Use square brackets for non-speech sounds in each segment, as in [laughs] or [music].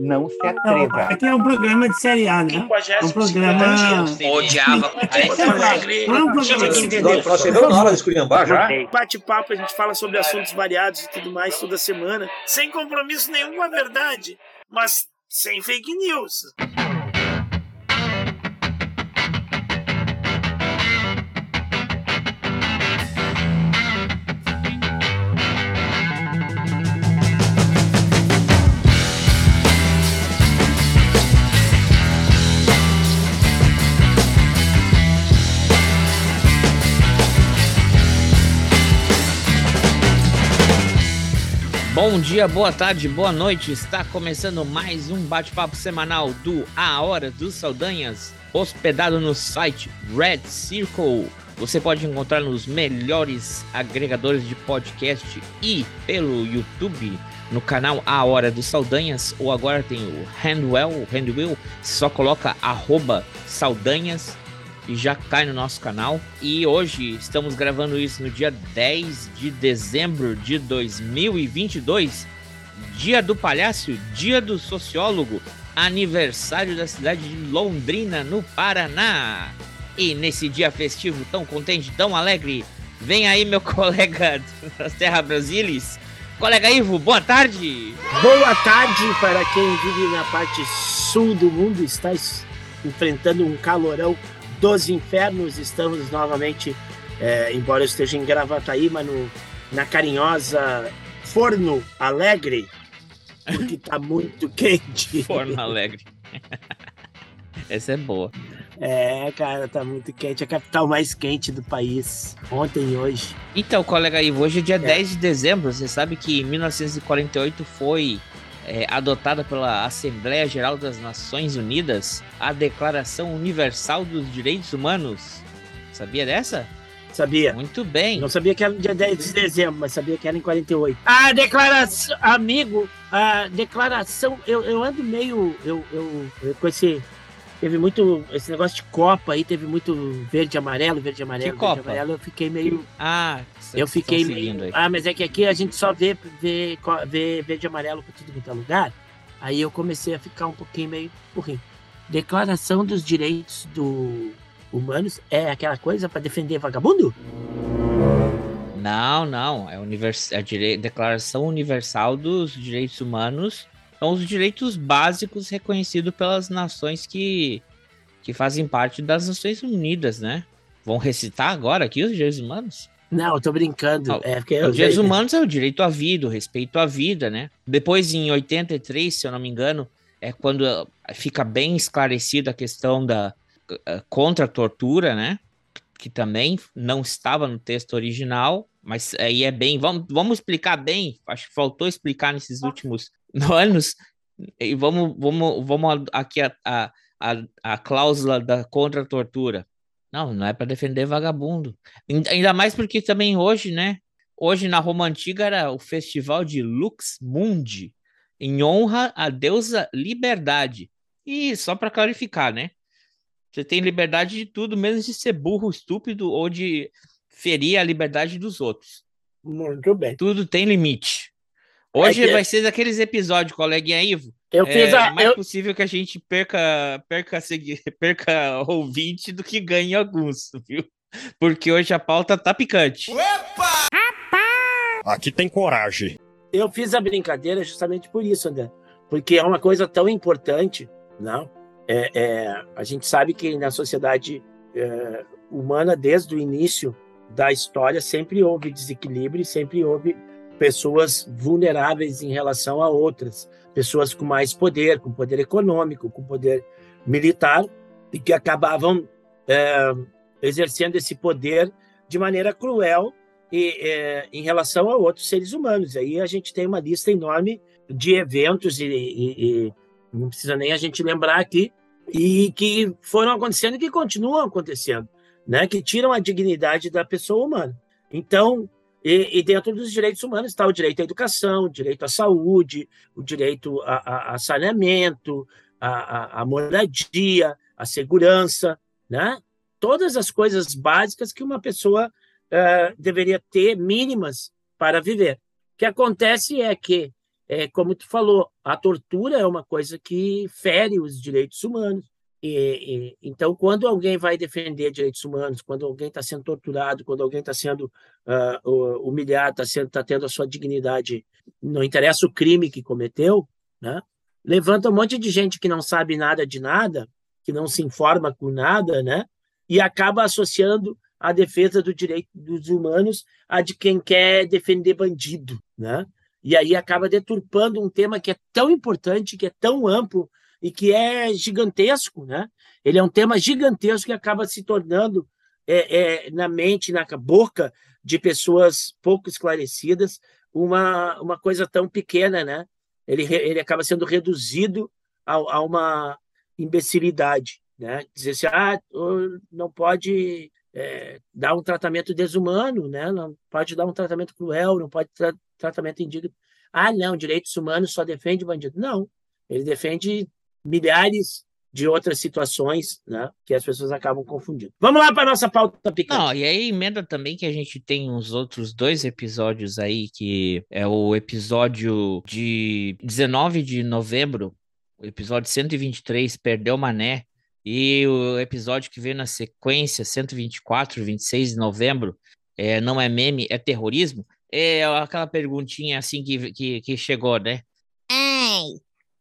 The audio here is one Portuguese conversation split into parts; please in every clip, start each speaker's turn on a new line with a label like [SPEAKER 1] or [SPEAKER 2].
[SPEAKER 1] Não se atreva.
[SPEAKER 2] Aqui é um programa de série A, né? É um programa.
[SPEAKER 3] Odiava.
[SPEAKER 4] Nós chegamos na hora de esculhambar já.
[SPEAKER 5] Bate-papo, a gente fala sobre assuntos variados e tudo mais toda semana, sem compromisso nenhum com a verdade, mas sem fake news.
[SPEAKER 3] Bom dia, boa tarde, boa noite. Está começando mais um bate-papo semanal do A Hora dos Saldanhas, hospedado no site Red Circle. Você pode encontrar nos melhores agregadores de podcast e pelo YouTube no canal A Hora dos Saldanhas, ou agora tem o Handwell, Handwell, só coloca arroba Saldanhas e já cai no nosso canal. E hoje estamos gravando isso no dia 10 de dezembro de 2022, dia do palhaço, dia do sociólogo, aniversário da cidade de Londrina, no Paraná. E nesse dia festivo, tão contente, tão alegre, vem aí meu [laughs] colega das Terra Brasilis, colega Ivo, boa tarde!
[SPEAKER 5] Boa tarde para quem vive na parte sul do mundo, está enfrentando um calorão dos infernos. Estamos novamente, é, embora eu esteja em Gravataí, mas no, na carinhosa Forno Alegre, porque tá [laughs] muito quente.
[SPEAKER 3] Forno Alegre. [laughs] Essa é boa.
[SPEAKER 5] É, cara, tá muito quente. É a capital mais quente do país, ontem e hoje.
[SPEAKER 3] Então, colega Ivo, hoje é dia é. 10 de dezembro. Você sabe que em 1948 foi é, adotada pela Assembleia Geral das Nações Unidas a Declaração Universal dos Direitos Humanos. Sabia dessa?
[SPEAKER 5] Sabia.
[SPEAKER 3] Muito bem.
[SPEAKER 5] Não sabia que era no dia 10 de dezembro, mas sabia que era em 48. A declaração, amigo, a declaração, eu, eu ando meio, eu, eu, eu com esse, teve muito, esse negócio de Copa aí, teve muito verde e amarelo, verde e amarelo,
[SPEAKER 3] que
[SPEAKER 5] verde
[SPEAKER 3] Copa?
[SPEAKER 5] amarelo, eu fiquei meio...
[SPEAKER 3] Ah,
[SPEAKER 5] eu fiquei meio... Ah, mas é que aqui a gente só vê, vê, vê verde e amarelo por tudo quanto é lugar, aí eu comecei a ficar um pouquinho meio burrinho. Declaração dos Direitos do Humanos é aquela coisa para defender vagabundo?
[SPEAKER 3] Não, não. É, univers... é a dire... Declaração Universal dos Direitos Humanos. São os direitos básicos reconhecidos pelas nações que, que fazem parte das Nações Unidas, né? Vão recitar agora aqui os direitos humanos?
[SPEAKER 5] Não, eu tô brincando.
[SPEAKER 3] Ah,
[SPEAKER 5] é porque
[SPEAKER 3] os
[SPEAKER 5] eu...
[SPEAKER 3] direitos humanos é o direito à vida, o respeito à vida, né? Depois, em 83, se eu não me engano, é quando fica bem esclarecida a questão da contra a tortura, né? Que também não estava no texto original, mas aí é bem. Vamos, vamos explicar bem. Acho que faltou explicar nesses últimos [laughs] anos. E vamos, vamos, vamos aqui a, a, a, a cláusula da contra a tortura. Não, não é para defender vagabundo. Ainda mais porque também hoje, né? Hoje na Roma Antiga era o festival de Lux Mundi, em honra à deusa Liberdade. E só para clarificar, né? Você tem liberdade de tudo, menos de ser burro, estúpido ou de ferir a liberdade dos outros.
[SPEAKER 5] Muito bem.
[SPEAKER 3] Tudo tem limite. Hoje
[SPEAKER 5] É que-
[SPEAKER 3] vai ser daqueles episódios, coleguinha Ivo.
[SPEAKER 5] Eu
[SPEAKER 3] é
[SPEAKER 5] fiz a.
[SPEAKER 3] mais
[SPEAKER 5] Eu,
[SPEAKER 3] possível que a gente perca, perca, [laughs] perca ouvinte do que ganhe alguns, viu? Porque hoje a pauta tá picante.
[SPEAKER 6] Aqui tem coragem.
[SPEAKER 5] eu fiz a brincadeira justamente por isso, André. Porque é uma coisa tão importante, não? É, é, a gente sabe que na sociedade é, humana, desde o início da história, sempre houve desequilíbrio, sempre houve pessoas vulneráveis em relação a outras, pessoas com mais poder, com poder econômico, com poder militar, e que acabavam é, exercendo esse poder de maneira cruel e, é, em relação a outros seres humanos. Aí a gente tem uma lista enorme de eventos e, e- e não precisa nem a gente lembrar aqui e que foram acontecendo e que continuam acontecendo, né? Que tiram a dignidade da pessoa humana. Então, e, e dentro dos direitos humanos está o direito à educação, o direito à saúde, o direito a, a- a saneamento, a, a- moradia, a segurança, né? Todas as coisas básicas que uma pessoa eh, deveria ter mínimas para viver. O que acontece é que é como tu falou, a tortura é uma coisa que fere os direitos humanos. E, e, então, quando alguém vai defender direitos humanos, quando alguém está sendo torturado, quando alguém está sendo uh, humilhado, está tá tendo a sua dignidade, não interessa o crime que cometeu, né? levanta um monte de gente que não sabe nada de nada, que não se informa com nada, né? e acaba associando a defesa do direito dos humanos a de quem quer defender bandido. Né? E aí acaba deturpando um tema que é tão importante, que é tão amplo, e que é gigantesco, né? Ele é um tema gigantesco que acaba se tornando é, é, na mente, na boca de pessoas pouco esclarecidas, uma, uma coisa tão pequena, né? Ele, ele acaba sendo reduzido a, a uma imbecilidade, né? Dizer assim, ah, não pode é, dar um tratamento desumano, né? Não pode dar um tratamento cruel, não pode tra tratamento indigno. Ah, não, direitos humanos só defende bandido. Não, ele defende milhares de outras situações né, que as pessoas acabam confundindo. Vamos lá para nossa pauta picante.
[SPEAKER 3] Não, e aí emenda também que a gente tem uns outros dois episódios aí, que é o episódio de 19 de novembro, o episódio 123, Perdeu Mané, e o episódio que veio na sequência, 124, 26 de novembro, é, não é meme, é terrorismo. É aquela perguntinha assim que, que, que chegou, né?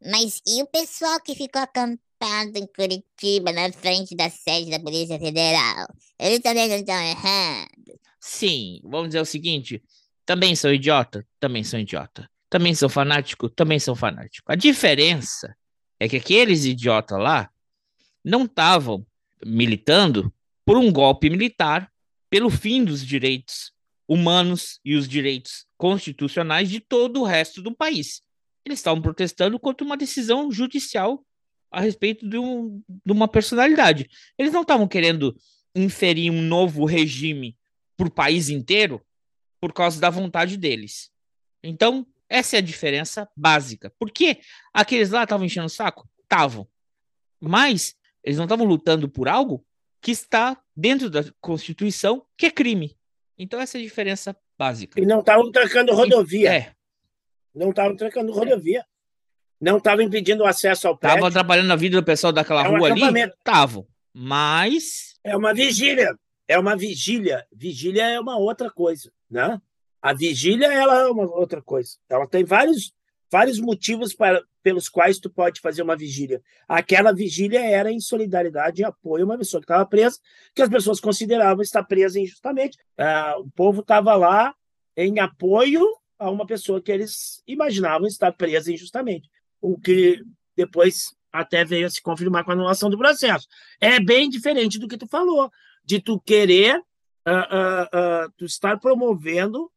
[SPEAKER 1] Mas e o pessoal que ficou acampado em Curitiba, na frente da sede da Polícia Federal? Eles também não estão errados.
[SPEAKER 3] Sim, vamos dizer o seguinte: também sou idiota? Também sou idiota. Também sou fanático? Também sou fanático. A diferença é que aqueles idiotas lá não estavam militando por um golpe militar, pelo fim dos direitos humanos e os direitos constitucionais de todo o resto do país eles estavam protestando contra uma decisão judicial a respeito de, um, de uma personalidade. Eles não estavam querendo inferir um novo regime para o país inteiro por causa da vontade deles. Então, essa é a diferença básica. Por que aqueles lá estavam enchendo o saco? Estavam. Mas eles não estavam lutando por algo que está dentro da Constituição, que é crime. Então, essa é a diferença básica.
[SPEAKER 5] E não estavam trancando rodovia.
[SPEAKER 3] É,
[SPEAKER 5] não estavam trancando rodovia. Não estavam impedindo o acesso ao prédio.
[SPEAKER 3] Estavam atrapalhando a vida do pessoal daquela é um rua ali? Estavam. Mas.
[SPEAKER 5] É uma vigília. É uma vigília. Vigília é uma outra coisa, né? A vigília ela é uma outra coisa. Ela tem vários, vários motivos para, pelos quais tu pode fazer uma vigília. Aquela vigília era em solidariedade e apoio a uma pessoa que estava presa, que as pessoas consideravam estar presa injustamente. Ah, o povo estava lá em apoio a uma pessoa que eles imaginavam estar presa injustamente, o que depois até veio a se confirmar com a anulação do processo. É bem diferente do que tu falou, de tu querer, uh, uh, uh, tu estar promovendo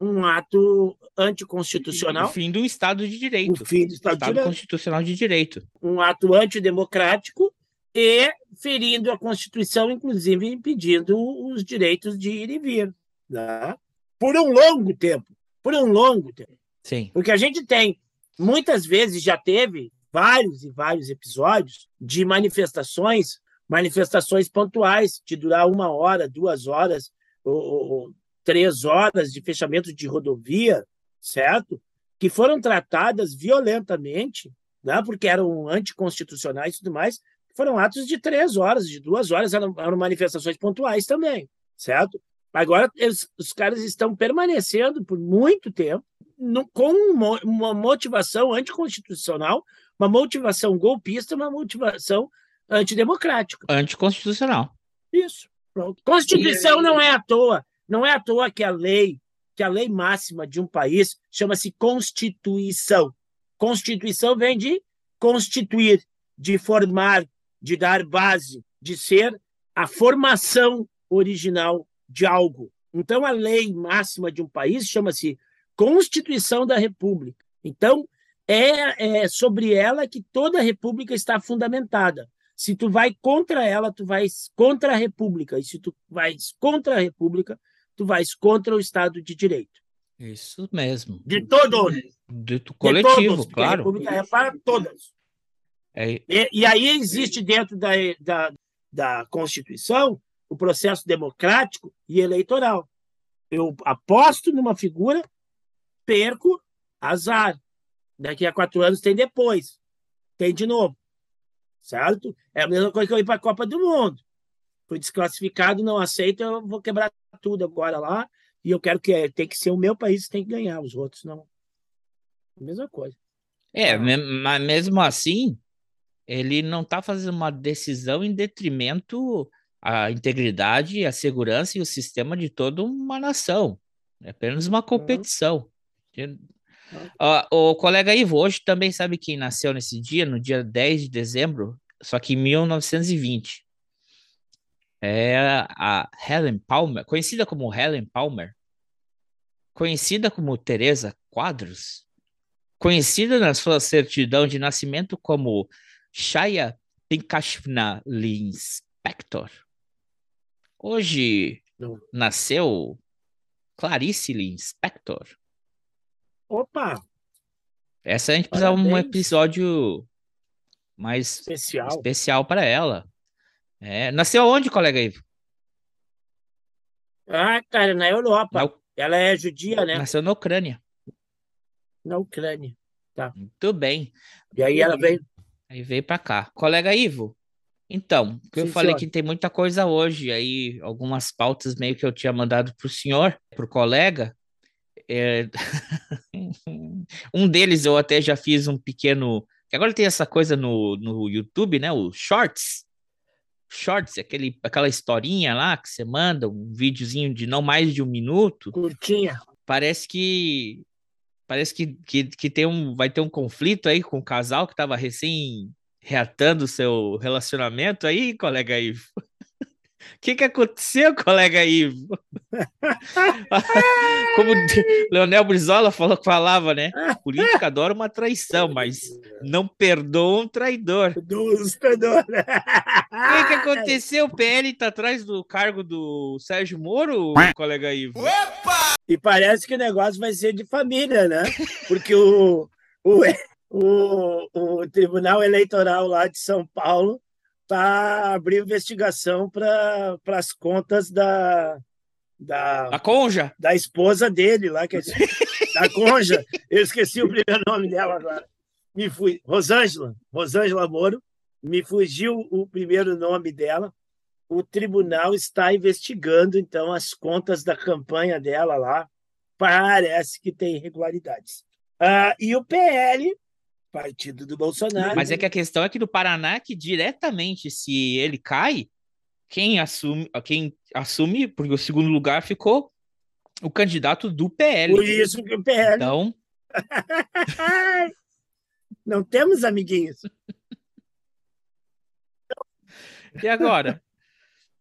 [SPEAKER 5] um ato anticonstitucional.
[SPEAKER 3] O fim do Estado de Direito.
[SPEAKER 5] O fim do Estado,
[SPEAKER 3] Estado
[SPEAKER 5] de
[SPEAKER 3] Constitucional de Direito.
[SPEAKER 5] Um ato antidemocrático e ferindo a Constituição, inclusive impedindo os direitos de ir e vir. Né? Por um longo tempo por um longo tempo.
[SPEAKER 3] Sim.
[SPEAKER 5] Porque a gente tem, muitas vezes já teve vários e vários episódios de manifestações, manifestações pontuais, de durar uma hora, duas horas, ou, ou três horas de fechamento de rodovia, certo? Que foram tratadas violentamente, né? porque eram anticonstitucionais e tudo mais, foram atos de três horas, de duas horas, eram, eram manifestações pontuais também, certo? Agora, eles, os caras estão permanecendo por muito tempo no, com uma motivação anticonstitucional, uma motivação golpista, uma motivação antidemocrática.
[SPEAKER 3] Anticonstitucional.
[SPEAKER 5] Isso. Pronto. Constituição não é à toa. Não é à toa que a lei, que a lei máxima de um país chama-se Constituição. Constituição vem de constituir, de formar, de dar base, de ser a formação original de algo. Então, a lei máxima de um país chama-se Constituição da República. Então, é, é, sobre ela que toda a República está fundamentada. Se tu vai contra ela, tu vais contra a República. E se tu vais contra a República, tu vais contra o Estado de Direito.
[SPEAKER 3] Isso mesmo.
[SPEAKER 5] De todos.
[SPEAKER 3] De, coletivo, de todos, claro.
[SPEAKER 5] A República é para todas.
[SPEAKER 3] É...
[SPEAKER 5] E, e, aí existe dentro da, da, da Constituição o processo democrático e eleitoral. Eu aposto numa figura, perco, azar. Daqui a quatro anos tem depois. Tem de novo. Certo? É a mesma coisa que eu ir para a Copa do Mundo. Fui desclassificado, não aceito, eu vou quebrar tudo agora lá. E eu quero que tem que ser o meu país que tem que ganhar, os outros não. Mesma coisa.
[SPEAKER 3] É, mas mesmo assim, ele não está fazendo uma decisão em detrimento à integridade, à segurança e o sistema de toda uma nação. É apenas uma competição. Uhum. Uh, o colega Ivo hoje também sabe quem nasceu nesse dia, no dia 10 de dezembro, só que em 1920. É a Helen Palmer, conhecida como Helen Palmer, conhecida como Teresa Quadros, conhecida na sua certidão de nascimento como Shaya Pinkashvna Linspector. Hoje Não. nasceu Clarice Linspector.
[SPEAKER 5] Opa!
[SPEAKER 3] Essa a gente precisa de um episódio mais
[SPEAKER 5] especial,
[SPEAKER 3] especial para ela. É, nasceu onde, colega Ivo?
[SPEAKER 5] Ah, cara, na Europa. Na... Ela é judia, né?
[SPEAKER 3] Nasceu na Ucrânia.
[SPEAKER 5] Na Ucrânia. Tá.
[SPEAKER 3] Muito bem.
[SPEAKER 5] E aí ela veio.
[SPEAKER 3] Aí veio para cá. Colega Ivo, então, que eu falei senhor. que tem muita coisa hoje, aí algumas pautas meio que eu tinha mandado para o senhor, para o colega, é... [laughs] um deles eu até já fiz um pequeno. Agora tem essa coisa no, no YouTube, né? O Shorts. Shorts, aquele, aquela historinha lá que você manda, um videozinho de não mais de um minuto.
[SPEAKER 5] Curtinha.
[SPEAKER 3] Parece que. Parece que, que, que tem um, vai ter um conflito aí com o casal que estava recém reatando o seu relacionamento aí, colega Ivo. O [laughs] que, que aconteceu, colega Ivo? [laughs] Como [laughs] Leonel Brizola falou, falava, né? Política adora uma traição, mas não perdoa um traidor.
[SPEAKER 5] Dos traidores. O
[SPEAKER 3] que, que aconteceu? O PL está atrás do cargo do Sérgio Moro, colega Ivo?
[SPEAKER 5] Opa! E parece que o negócio vai ser de família, né? Porque o, o, o, o Tribunal Eleitoral lá de São Paulo tá abrindo investigação para as contas da, da.
[SPEAKER 3] A Conja?
[SPEAKER 5] Da esposa dele lá, que é, da Conja. Eu esqueci o primeiro nome dela agora. Me fui. Rosângela, Rosângela Moro. Me fugiu o primeiro nome dela. O tribunal está investigando, então, as contas da campanha dela lá. Parece que tem irregularidades. Ah, e o PL partido do Bolsonaro.
[SPEAKER 3] Mas é que a questão é que no Paraná, que diretamente, se ele cai, quem assume, quem assume, porque o segundo lugar ficou o candidato do PL.
[SPEAKER 5] Por isso que o PL.
[SPEAKER 3] Então. [laughs]
[SPEAKER 5] Não temos amiguinhos. [laughs]
[SPEAKER 3] E agora?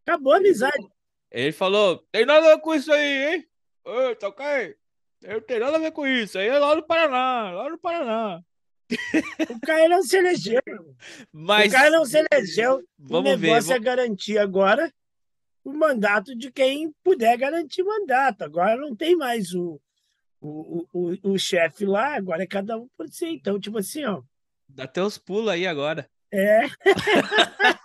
[SPEAKER 5] Acabou a amizade.
[SPEAKER 3] Ele falou: tem nada a ver com isso aí, hein? Ô, tá ok? Eu não tenho nada a ver com isso. Aí é lá no Paraná, lá no Paraná.
[SPEAKER 5] O cara não se elegeu. Mas... O cara não se elegeu. Vamos o negócio ver, é garantir agora o mandato de quem puder garantir mandato. Agora não tem mais o, o, o, o chefe lá, agora é cada um por si. Então, tipo assim, ó.
[SPEAKER 3] Dá até os pulos aí agora.
[SPEAKER 5] É. [laughs]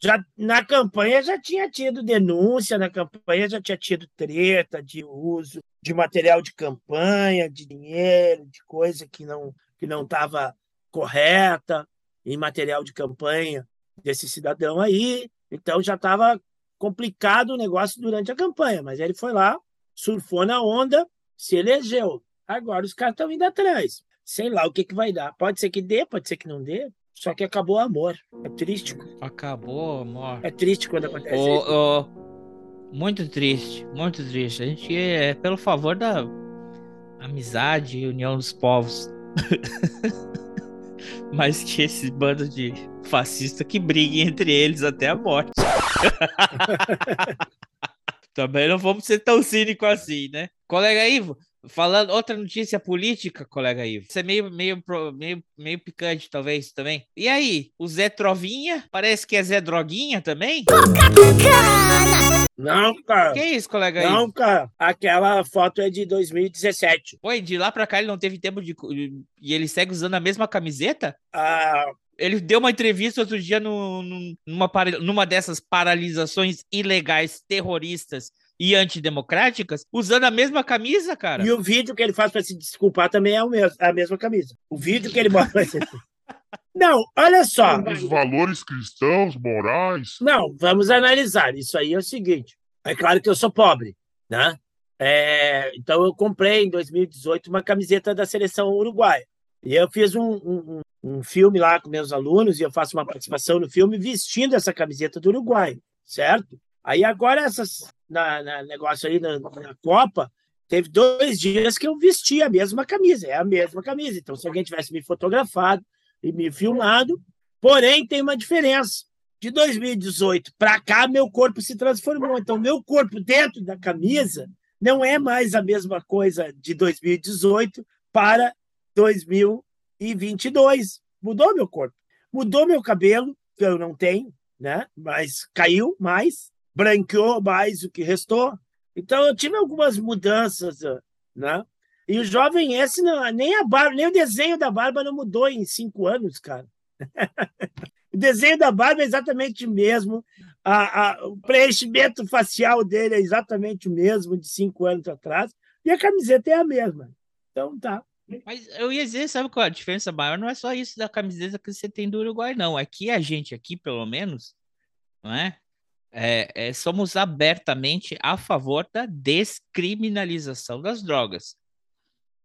[SPEAKER 5] já, na campanha já tinha tido denúncia, na campanha já tinha tido treta de uso de material de campanha, de dinheiro, de coisa que não que não estava correta em material de campanha desse cidadão aí. Então já estava complicado o negócio durante a campanha, mas ele foi lá, surfou na onda, se elegeu. Agora os caras estão indo atrás. Sei lá o que, que vai dar. Pode ser que dê, pode ser que não dê. Só que acabou o amor. É triste.
[SPEAKER 3] Acabou o amor.
[SPEAKER 5] É triste quando acontece oh, isso.
[SPEAKER 3] Oh, muito triste, muito triste. A gente é pelo favor da amizade e união dos povos. [laughs] Mas que esse bando de fascista que briguem entre eles até a morte. [laughs] Também não vamos ser tão cínicos assim, né? Colega Ivo, falando outra notícia política, colega Ivo. Isso é meio, meio, meio, meio picante, talvez, também. E aí, o Zé Trovinha? Parece que é Zé Droguinha também?
[SPEAKER 5] Não, cara.
[SPEAKER 3] Que isso, colega
[SPEAKER 5] Não, Ivo? cara. Aquela foto é de 2017.
[SPEAKER 3] Oi, de lá pra cá ele não teve tempo de. E ele segue usando a mesma camiseta?
[SPEAKER 5] Ah,
[SPEAKER 3] ele deu uma entrevista outro dia no, no, numa, numa dessas paralisações ilegais terroristas e antidemocráticas usando a mesma camisa, cara.
[SPEAKER 5] E o vídeo que ele faz para se desculpar também é, o mesmo, é a mesma camisa. O vídeo que ele mostra. [laughs] Não, olha só.
[SPEAKER 6] Os valores cristãos, morais.
[SPEAKER 5] Não, vamos analisar. Isso aí é o seguinte. É claro que eu sou pobre, né? É, então eu comprei em 2018 uma camiseta da seleção uruguaia. E eu fiz um, um, um, filme lá com meus alunos e eu faço uma participação no filme vestindo essa camiseta do Uruguai, certo? Aí agora essas na, na negócio aí na, na, Copa teve dois dias que eu vesti a mesma camisa, é a mesma camisa. Então se alguém tivesse me fotografado e me filmado, porém tem uma diferença. De 2018 para cá meu corpo se transformou. Então meu corpo dentro da camisa não é mais a mesma coisa de 2018 para 2022. Mudou meu corpo. Mudou meu cabelo, que eu não tenho, né? Mas caiu mais, branqueou mais o que restou. Então eu tive algumas mudanças, né? E o jovem esse, não, nem a barba, nem o desenho da barba não mudou em cinco anos, cara. [laughs] o desenho da barba é exatamente o mesmo, a, a, o preenchimento facial dele é exatamente o mesmo de cinco anos atrás, e a camiseta é a mesma. Então tá.
[SPEAKER 3] Mas eu ia dizer, sabe qual é a diferença maior? Não é só isso da camiseta que você tem do Uruguai, não. Que a gente aqui, pelo menos, não é? É, é, somos abertamente a favor da descriminalização das drogas.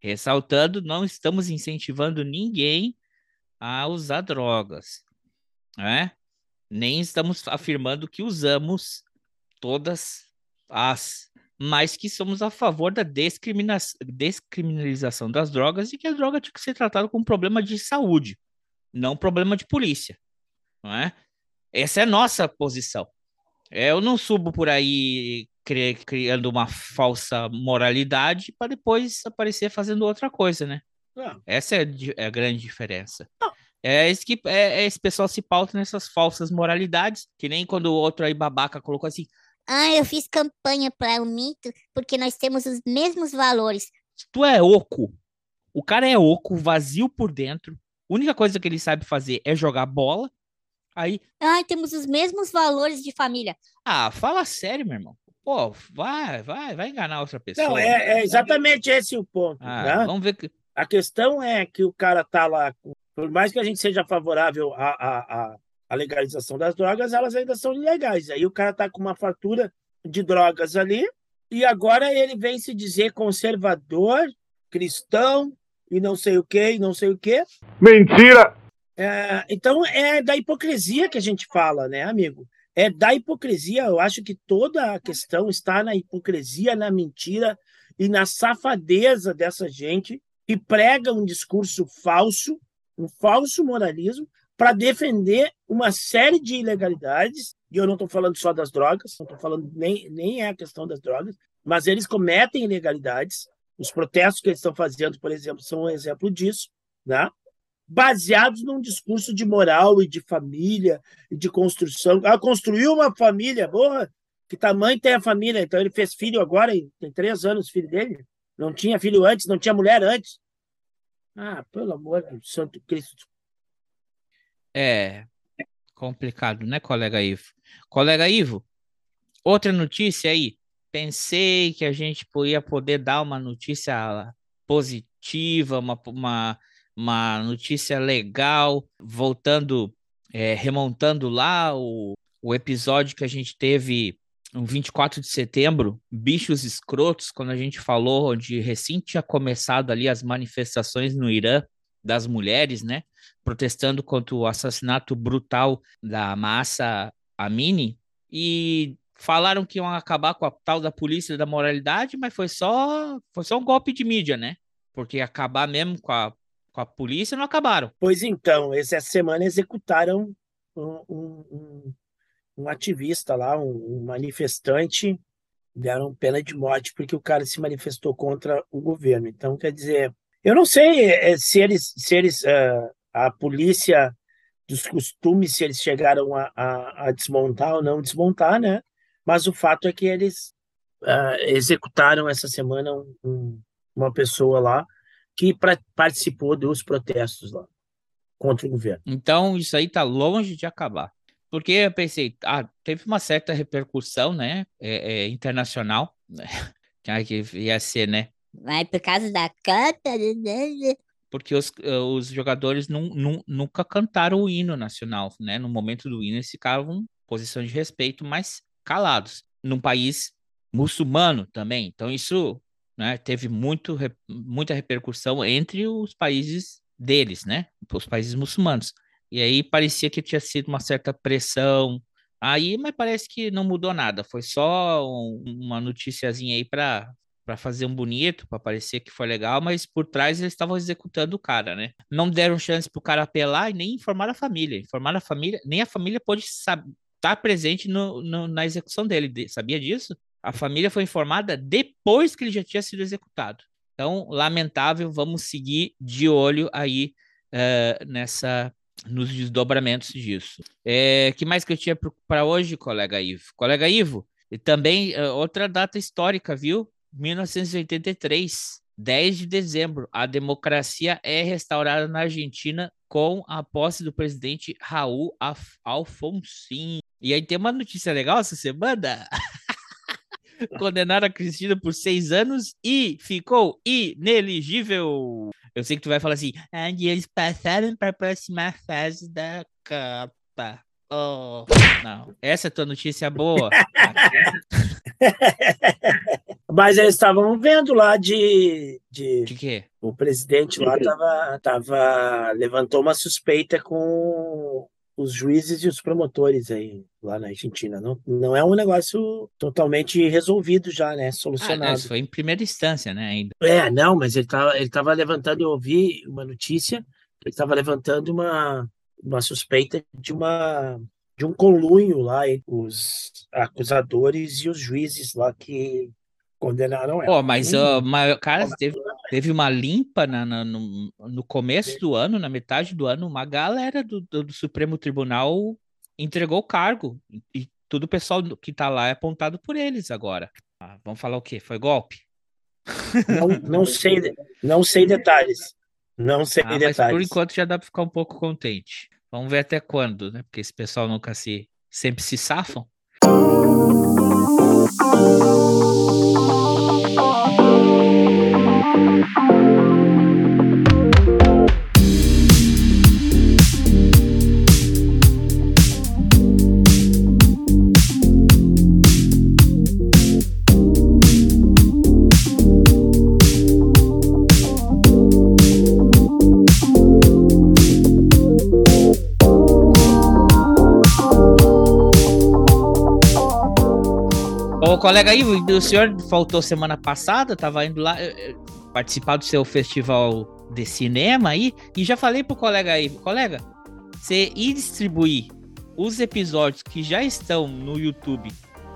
[SPEAKER 3] Ressaltando, não estamos incentivando ninguém a usar drogas, né? Nem estamos afirmando que usamos todas as mas que somos a favor da descrimina descriminalização das drogas e que a droga tinha que ser tratada como problema de saúde, não problema de polícia. Não é? Essa é a nossa posição. Eu não subo por aí criando uma falsa moralidade para depois aparecer fazendo outra coisa, né? Não. Essa é, é a grande diferença. Não. É esse, que, é, é esse pessoal se pauta nessas falsas moralidades, que nem quando o outro aí babaca colocou assim,
[SPEAKER 1] ah, eu fiz campanha para o mito porque nós temos os mesmos valores.
[SPEAKER 3] Tu é oco. O cara é oco, vazio por dentro. A única coisa que ele sabe fazer é jogar bola. Aí.
[SPEAKER 1] Ah, temos os mesmos valores de família.
[SPEAKER 3] Ah, fala sério, meu irmão. Pô, vai, vai, vai enganar outra pessoa. Não,
[SPEAKER 5] é, é exatamente esse o ponto. Ah, né?
[SPEAKER 3] Vamos ver que.
[SPEAKER 5] A questão é que o cara tá lá, por mais que a gente seja favorável a, a a legalização das drogas, elas ainda são ilegais. Aí o cara está com uma fartura de drogas ali e agora ele vem se dizer conservador, cristão e não sei o que, e não sei o que.
[SPEAKER 6] Mentira!
[SPEAKER 5] É, então é da hipocrisia que a gente fala, né, amigo? É da hipocrisia. Eu acho que toda a questão está na hipocrisia, na mentira e na safadeza dessa gente que prega um discurso falso, um falso moralismo, para defender uma série de ilegalidades, e eu não estou falando só das drogas, não estou falando nem, nem é a questão das drogas, mas eles cometem ilegalidades. Os protestos que eles estão fazendo, por exemplo, são um exemplo disso, né? Baseados num discurso de moral e de família e de construção. Ah, construiu uma família, boa, que tamanho tem a família? Então ele fez filho agora, tem três anos, filho dele. Não tinha filho antes, não tinha mulher antes. Ah, pelo amor de Santo Cristo,
[SPEAKER 3] é complicado, né, colega Ivo? Colega Ivo, outra notícia aí. Pensei que a gente ia poder dar uma notícia positiva, uma, uma, uma notícia legal, voltando, é, remontando lá o, o episódio que a gente teve no 24 de setembro, bichos escrotos, quando a gente falou onde recém tinha começado ali as manifestações no Irã das mulheres, né? protestando contra o assassinato brutal da Massa Amini e falaram que iam acabar com a tal da polícia da moralidade, mas foi só foi só um golpe de mídia, né? Porque acabar mesmo com a, com a polícia não acabaram.
[SPEAKER 5] Pois então, essa semana executaram um, um, um ativista lá, um, um manifestante, deram pena de morte porque o cara se manifestou contra o governo. Então, quer dizer, eu não sei eh, se eles, se eles uh, a polícia dos costumes, se eles chegaram a, a, a desmontar ou não desmontar, né? Mas o fato é que eles uh, executaram essa semana um, um, uma pessoa lá que pra, participou dos protestos lá contra o governo.
[SPEAKER 3] Então isso aí está longe de acabar. porque eu pensei, ah, teve uma certa repercussão, né, é, é, internacional, né, [laughs] que ia ser, né?
[SPEAKER 1] Mas por causa da canta, né?
[SPEAKER 3] porque os, os jogadores não, não, nunca cantaram o hino nacional, né? No momento do hino, eles ficavam em posição de respeito, mas calados. Num país muçulmano também. Então, isso né, teve muito, muita repercussão entre os países deles, né? Os países muçulmanos. E aí parecia que tinha sido uma certa pressão. Aí, mas parece que não mudou nada. Foi só um, uma noticiazinha aí para para fazer um bonito, para parecer que foi legal, mas por trás eles estavam executando o cara, né? Não deram chance pro cara apelar e nem informar a família. Informar a família, nem a família pôde estar tá presente no, no, na execução dele. Sabia disso? A família foi informada depois que ele já tinha sido executado. Então, lamentável, vamos seguir de olho aí uh, nessa nos desdobramentos disso. É, que mais que eu tinha para hoje, colega Ivo? Colega Ivo, e também uh, outra data histórica, viu? 1983, 10 de dezembro, a democracia é restaurada na Argentina com a posse do presidente Raul Af Alfonsin. E aí tem uma notícia legal essa semana. [laughs] [laughs] Condenaram a Cristina por seis anos e ficou inelegível. Eu sei que tu vai falar assim, ah, e eles passaram para a próxima fase da Copa. Oh, não, essa é tua notícia boa. [laughs]
[SPEAKER 5] Mas eles estavam vendo lá de, de.
[SPEAKER 3] De quê?
[SPEAKER 5] O presidente lá tava, tava, levantou uma suspeita com os juízes e os promotores aí lá na Argentina. Não, não é um negócio totalmente resolvido já, né? Solucionado. Ah,
[SPEAKER 3] foi em primeira instância, né? Ainda.
[SPEAKER 5] É, não, mas ele estava ele tava levantando, eu ouvi uma notícia, ele estava levantando uma, uma suspeita de uma de um conluio lá entre os acusadores e os juízes lá que condenaram ela.
[SPEAKER 3] Oh, mas, uh, mas cara, teve, teve uma limpa na, na, no, no começo do ano, na metade do ano, uma galera do, do, do Supremo Tribunal entregou o cargo. E, tudo o pessoal que tá lá é apontado por eles agora. Ah, vamos falar o quê? Foi golpe?
[SPEAKER 5] Não, não [laughs] sei, não sei detalhes. Não sei ah, detalhes. Mas
[SPEAKER 3] por enquanto já dá para ficar um pouco contente. Vamos ver até quando, né? Porque esse pessoal nunca se sempre se safam. Colega aí, o senhor faltou semana passada, tava indo lá participar do seu festival de cinema aí, e já falei pro colega aí, colega, você ir distribuir os episódios que já estão no YouTube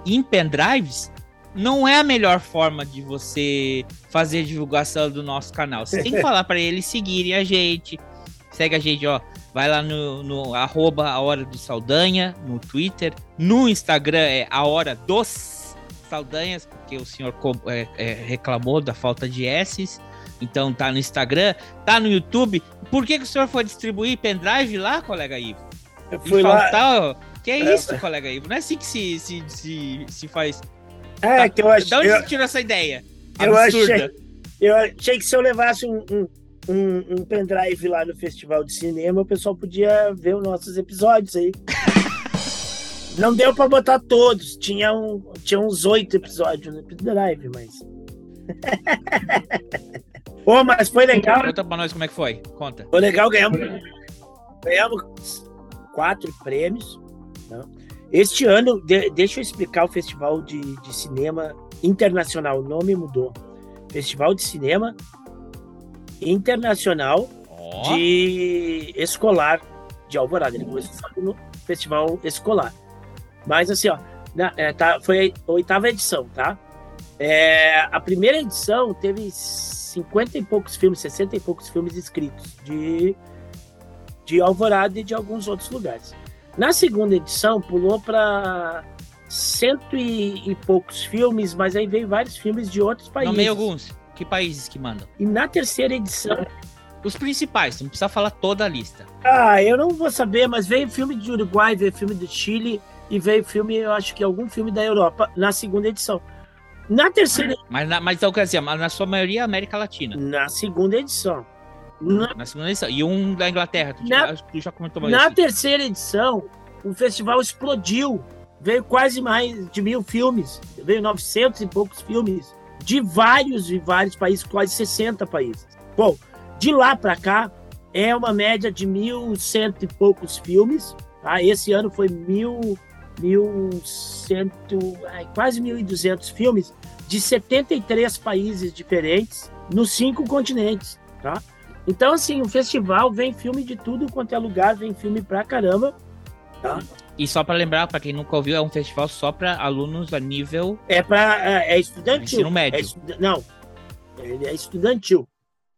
[SPEAKER 3] em pendrives, não é a melhor forma de você fazer divulgação do nosso canal. Você tem que [laughs] falar para eles seguirem a gente. Segue a gente, ó. Vai lá no, no arroba a hora do Saldanha, no Twitter. No Instagram é a hora dos Saldanhas, porque o senhor é, é, reclamou da falta de S's. Então tá no Instagram, tá no YouTube. Por que, que o senhor foi distribuir pendrive lá, colega Ivo?
[SPEAKER 5] Eu fui lá.
[SPEAKER 3] Que é, é isso, colega Ivo? Não é assim que se, se, se, se faz.
[SPEAKER 5] É, tá. que eu achei.
[SPEAKER 3] De onde
[SPEAKER 5] eu,
[SPEAKER 3] você tirou essa ideia?
[SPEAKER 5] Eu achei, eu achei que se eu levasse um, um, um, um pendrive lá no festival de cinema, o pessoal podia ver os nossos episódios aí. [laughs] Não deu pra botar todos. Tinha, um, tinha uns oito episódios no Drive, mas. [laughs] Pô, mas foi legal.
[SPEAKER 3] Conta pra nós como é que foi. Conta.
[SPEAKER 5] Foi legal, ganhamos, ganhamos quatro prêmios. Né? Este ano, de, deixa eu explicar o Festival de, de Cinema Internacional. O nome mudou. Festival de Cinema Internacional oh. de Escolar de Alvorada. Ele começou no Festival Escolar. Mas assim, ó, na, é, tá, foi a oitava edição, tá? É, a primeira edição teve 50 e poucos filmes, 60 e poucos filmes escritos de, de Alvorada e de alguns outros lugares. Na segunda edição, pulou para cento e, e, poucos filmes, mas aí veio vários filmes de outros países.
[SPEAKER 3] Nomei alguns. Que países que mandam?
[SPEAKER 5] E na terceira edição,
[SPEAKER 3] Os principais, não precisa falar toda a lista.
[SPEAKER 5] Ah, eu não vou saber, mas veio filme de Uruguai, veio filme do Chile e veio filme, eu acho que algum filme da Europa na segunda edição. Na terceira.
[SPEAKER 3] Mas, na, mas então quer dizer, mas na sua maioria América Latina.
[SPEAKER 5] Na segunda edição.
[SPEAKER 3] Na, na segunda edição. E um da Inglaterra. Tu,
[SPEAKER 5] na,
[SPEAKER 3] já, tu já comentou
[SPEAKER 5] mais. Na terceira edição, o festival explodiu. Veio quase mais de mil filmes. Veio 900 e poucos filmes. De vários e vários países, quase 60 países. Bom, de lá para cá, é uma média de mil cento e poucos filmes. Tá? Esse ano foi mil, mil cento, quase mil e duzentos filmes de 73 países diferentes nos cinco continentes, tá? Então, assim, o festival vem filme de tudo quanto é lugar, vem filme pra caramba, tá?
[SPEAKER 3] E só para lembrar, para quem nunca ouviu, é um festival só para alunos a nível.
[SPEAKER 5] É para é, é estudantil.
[SPEAKER 3] Ensino médio.
[SPEAKER 5] É estu... Não, ele é estudantil.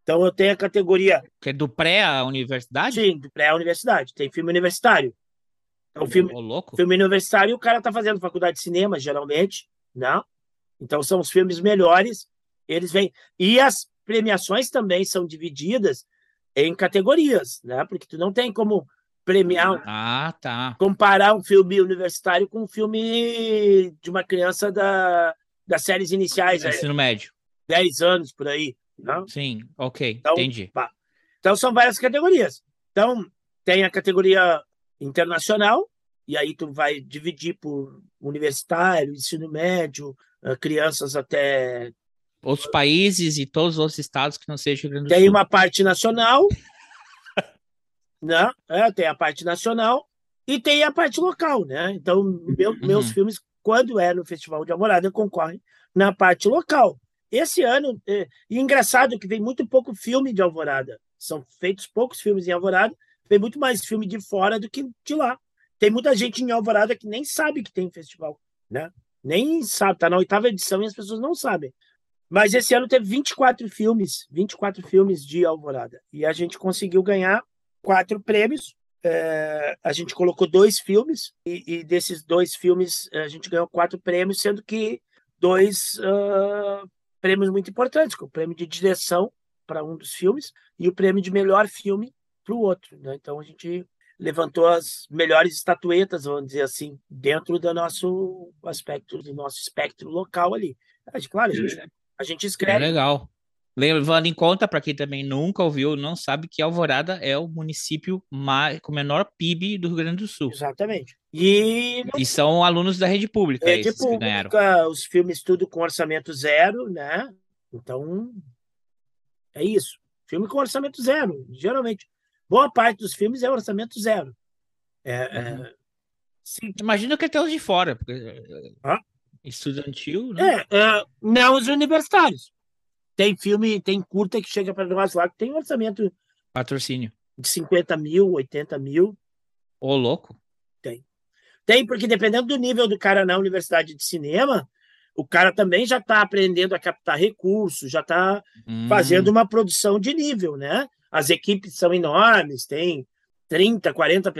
[SPEAKER 5] Então eu tenho a categoria.
[SPEAKER 3] Que é do pré à universidade?
[SPEAKER 5] Sim, do pré à universidade. Tem filme universitário. Então, filme,
[SPEAKER 3] oh, louco.
[SPEAKER 5] filme universitário, o cara tá fazendo faculdade de cinema, geralmente, não? Né? Então são os filmes melhores. Eles vêm. E as premiações também são divididas em categorias, né? Porque tu não tem como premiar,
[SPEAKER 3] ah, tá.
[SPEAKER 5] comparar um filme universitário com um filme de uma criança da, das séries iniciais.
[SPEAKER 3] É, ensino médio.
[SPEAKER 5] 10 anos por aí. Não?
[SPEAKER 3] Sim, ok, então, entendi.
[SPEAKER 5] Pá. Então são várias categorias. Então tem a categoria internacional, e aí tu vai dividir por universitário, ensino médio, crianças até
[SPEAKER 3] outros países e todos os outros estados que não sejam Rio Grande
[SPEAKER 5] Tem uma parte nacional, [laughs] né? É, tem a parte nacional e tem a parte local, né? Então, meu, uhum. meus filmes, quando é no Festival de Alvorada, concorrem na parte local. Esse ano, é, e engraçado que vem muito pouco filme de Alvorada. São feitos poucos filmes em Alvorada, vem muito mais filme de fora do que de lá. Tem muita gente em Alvorada que nem sabe que tem festival, né? Nem sabe, tá na oitava edição e as pessoas não sabem. Mas esse ano teve 24 filmes, 24 filmes de Alvorada. E a gente conseguiu ganhar quatro prêmios. É, a gente colocou dois filmes, e, e, desses dois filmes a gente ganhou quatro prêmios, sendo que dois uh, prêmios muito importantes, o prêmio de direção para um dos filmes e o prêmio de melhor filme para o outro. Né? Então a gente levantou as melhores estatuetas, vamos dizer assim, dentro do nosso aspecto, do nosso espectro local ali. Claro, a gente a gente escreve. É
[SPEAKER 3] legal. Levando em conta, para quem também nunca ouviu, não sabe que Alvorada é o município mais, com menor PIB do Rio Grande do Sul.
[SPEAKER 5] Exatamente. E,
[SPEAKER 3] e são alunos da rede pública.
[SPEAKER 5] Rede pública, os filmes tudo com orçamento zero, né? Então, é isso. Filme com orçamento zero, geralmente. Boa parte dos filmes é orçamento zero. É,
[SPEAKER 3] uhum. é... Imagina que até os de fora. Porque... Ah? Estudantil, né?
[SPEAKER 5] É, é, não os universitários. Tem filme, tem curta que chega para nós lá que tem orçamento.
[SPEAKER 3] Patrocínio.
[SPEAKER 5] De 50 mil, 80 mil.
[SPEAKER 3] Ô, louco.
[SPEAKER 5] Tem. Tem, porque dependendo do nível do cara na universidade de cinema, o cara também já está aprendendo a captar recursos, já está hum. fazendo uma produção de nível, né? As equipes são enormes, tem 30, 40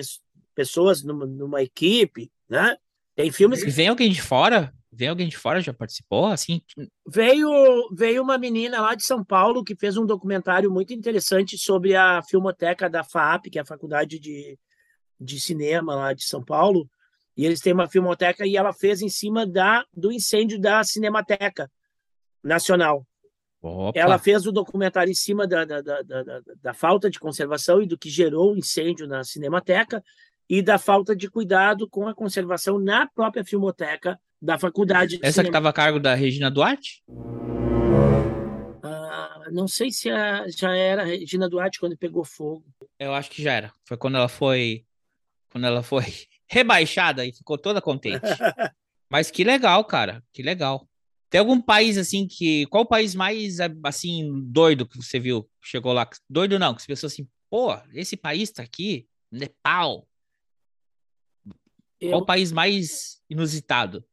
[SPEAKER 5] pessoas numa, numa equipe, né? Tem filmes.
[SPEAKER 3] E vem alguém de fora? Vem alguém de fora já participou, assim?
[SPEAKER 5] Veio, veio uma menina lá de São Paulo que fez um documentário muito interessante sobre a filmoteca da FAP, que é a Faculdade de, de Cinema lá de São Paulo. E eles têm uma filmoteca e ela fez em cima da, do incêndio da Cinemateca Nacional. Opa. Ela fez o documentário em cima da, da, da, da, da falta de conservação e do que gerou o incêndio na Cinemateca e da falta de cuidado com a conservação na própria filmoteca da faculdade.
[SPEAKER 3] Essa que estava a cargo da Regina Duarte?
[SPEAKER 5] Ah, não sei se a, já era a Regina Duarte quando pegou fogo.
[SPEAKER 3] Eu acho que já era. Foi quando ela foi quando ela foi [laughs] rebaixada e ficou toda contente. [laughs] Mas que legal, cara. Que legal. Tem algum país assim que. Qual o país mais assim doido que você viu? Chegou lá. Doido não, que você pensou assim, pô, esse país tá aqui? Nepal. Eu... Qual o país mais inusitado?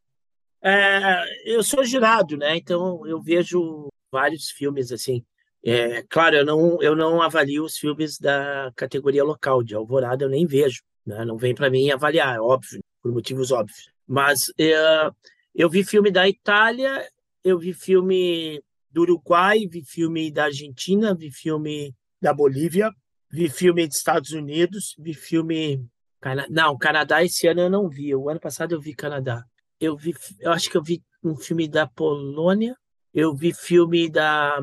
[SPEAKER 5] É, eu sou girado, né? Então eu vejo vários filmes assim. É, claro, eu não, eu não avalio os filmes da categoria local, de Alvorada eu nem vejo, né? não vem para mim avaliar, é óbvio, por motivos óbvios. Mas é, eu vi filme da Itália, eu vi filme do Uruguai, vi filme da Argentina, vi filme da Bolívia, vi filme dos Estados Unidos, vi filme. Não, Canadá esse ano eu não vi. O ano passado eu vi Canadá. Eu vi, eu acho que eu vi um filme da Polônia, eu vi filme da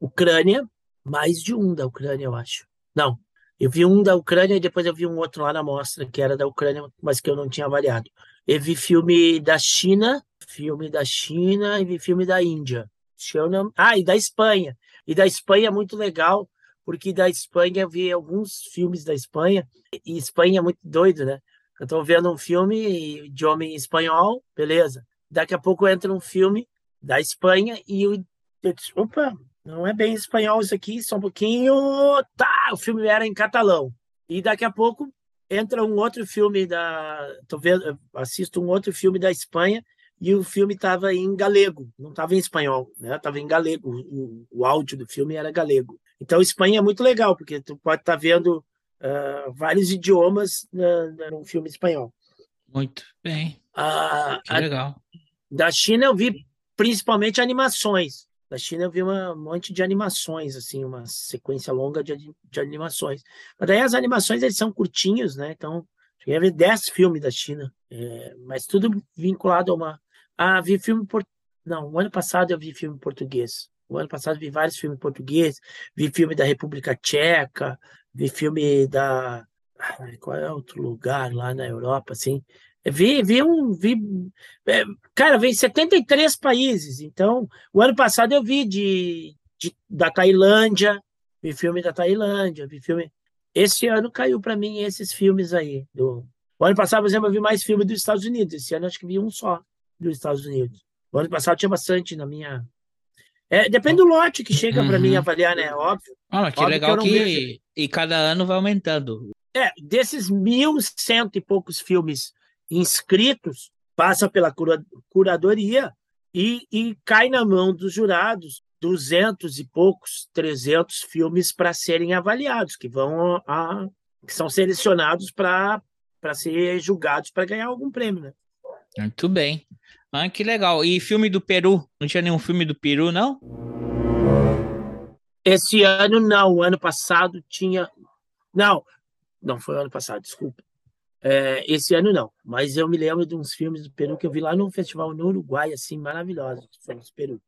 [SPEAKER 5] Ucrânia, mais de um da Ucrânia, eu acho. Não, eu vi um da Ucrânia e depois eu vi um outro lá na mostra, que era da Ucrânia, mas que eu não tinha avaliado. Eu vi filme da China, filme da China e vi filme da Índia. Não... Ah, e da Espanha. E da Espanha é muito legal, porque da Espanha eu vi alguns filmes da Espanha, e Espanha é muito doido, né? Eu estou vendo um filme de homem espanhol, beleza. Daqui a pouco entra um filme da Espanha e disse, opa, não é bem espanhol isso aqui, só um pouquinho. Tá, o filme era em catalão. E daqui a pouco entra um outro filme da. Tô vendo, assisto um outro filme da Espanha e o filme estava em galego, não estava em espanhol, né? Estava em galego. O, o, áudio do filme era galego. Então, Espanha é muito legal, porque tu pode estar tá vendo uh, vários idiomas num filme espanhol.
[SPEAKER 3] Muito bem.
[SPEAKER 5] Ah,
[SPEAKER 3] que legal. A,
[SPEAKER 5] da China eu vi principalmente animações. Da China eu vi uma, um monte de animações, assim, uma sequência longa de, de animações. Mas daí as animações eles são curtinhos, né? Então, cheguei a ver 10 filmes da China, é, mas tudo vinculado a uma. Ah, vi filme por. Não, o ano passado eu vi filme português. O ano passado vi vários filmes portugueses, vi filme da República Tcheca, vi filme da. Qual é outro lugar lá na Europa, assim? Vi, vi um. Vi, é, cara, veio 73 países. Então, o ano passado eu vi de, de, da Tailândia, vi filme da Tailândia, vi filme. Esse ano caiu para mim esses filmes aí. Do... O ano passado, por exemplo, eu vi mais filme dos Estados Unidos. Esse ano acho que vi um só dos Estados Unidos. O ano passado tinha bastante na minha. É, depende do lote que chega uhum. para mim avaliar, né? Óbvio.
[SPEAKER 3] Ah, que
[SPEAKER 5] Óbvio
[SPEAKER 3] legal que, que... E cada ano vai aumentando.
[SPEAKER 5] É, desses mil cento e poucos filmes inscritos, passa pela cura, curadoria e, e cai na mão dos jurados duzentos e poucos, trezentos filmes para serem avaliados, que vão a, que são selecionados para ser julgados para ganhar algum prêmio, né?
[SPEAKER 3] Muito bem. Ah, que legal. E filme do Peru? Não tinha nenhum filme do Peru, não?
[SPEAKER 5] Esse ano não. O ano passado tinha. Não, não foi o ano passado, desculpa. É, esse ano não, mas eu me lembro de uns filmes do Peru que eu vi lá num festival no Uruguai, assim, maravilhosos, filmes do Peru.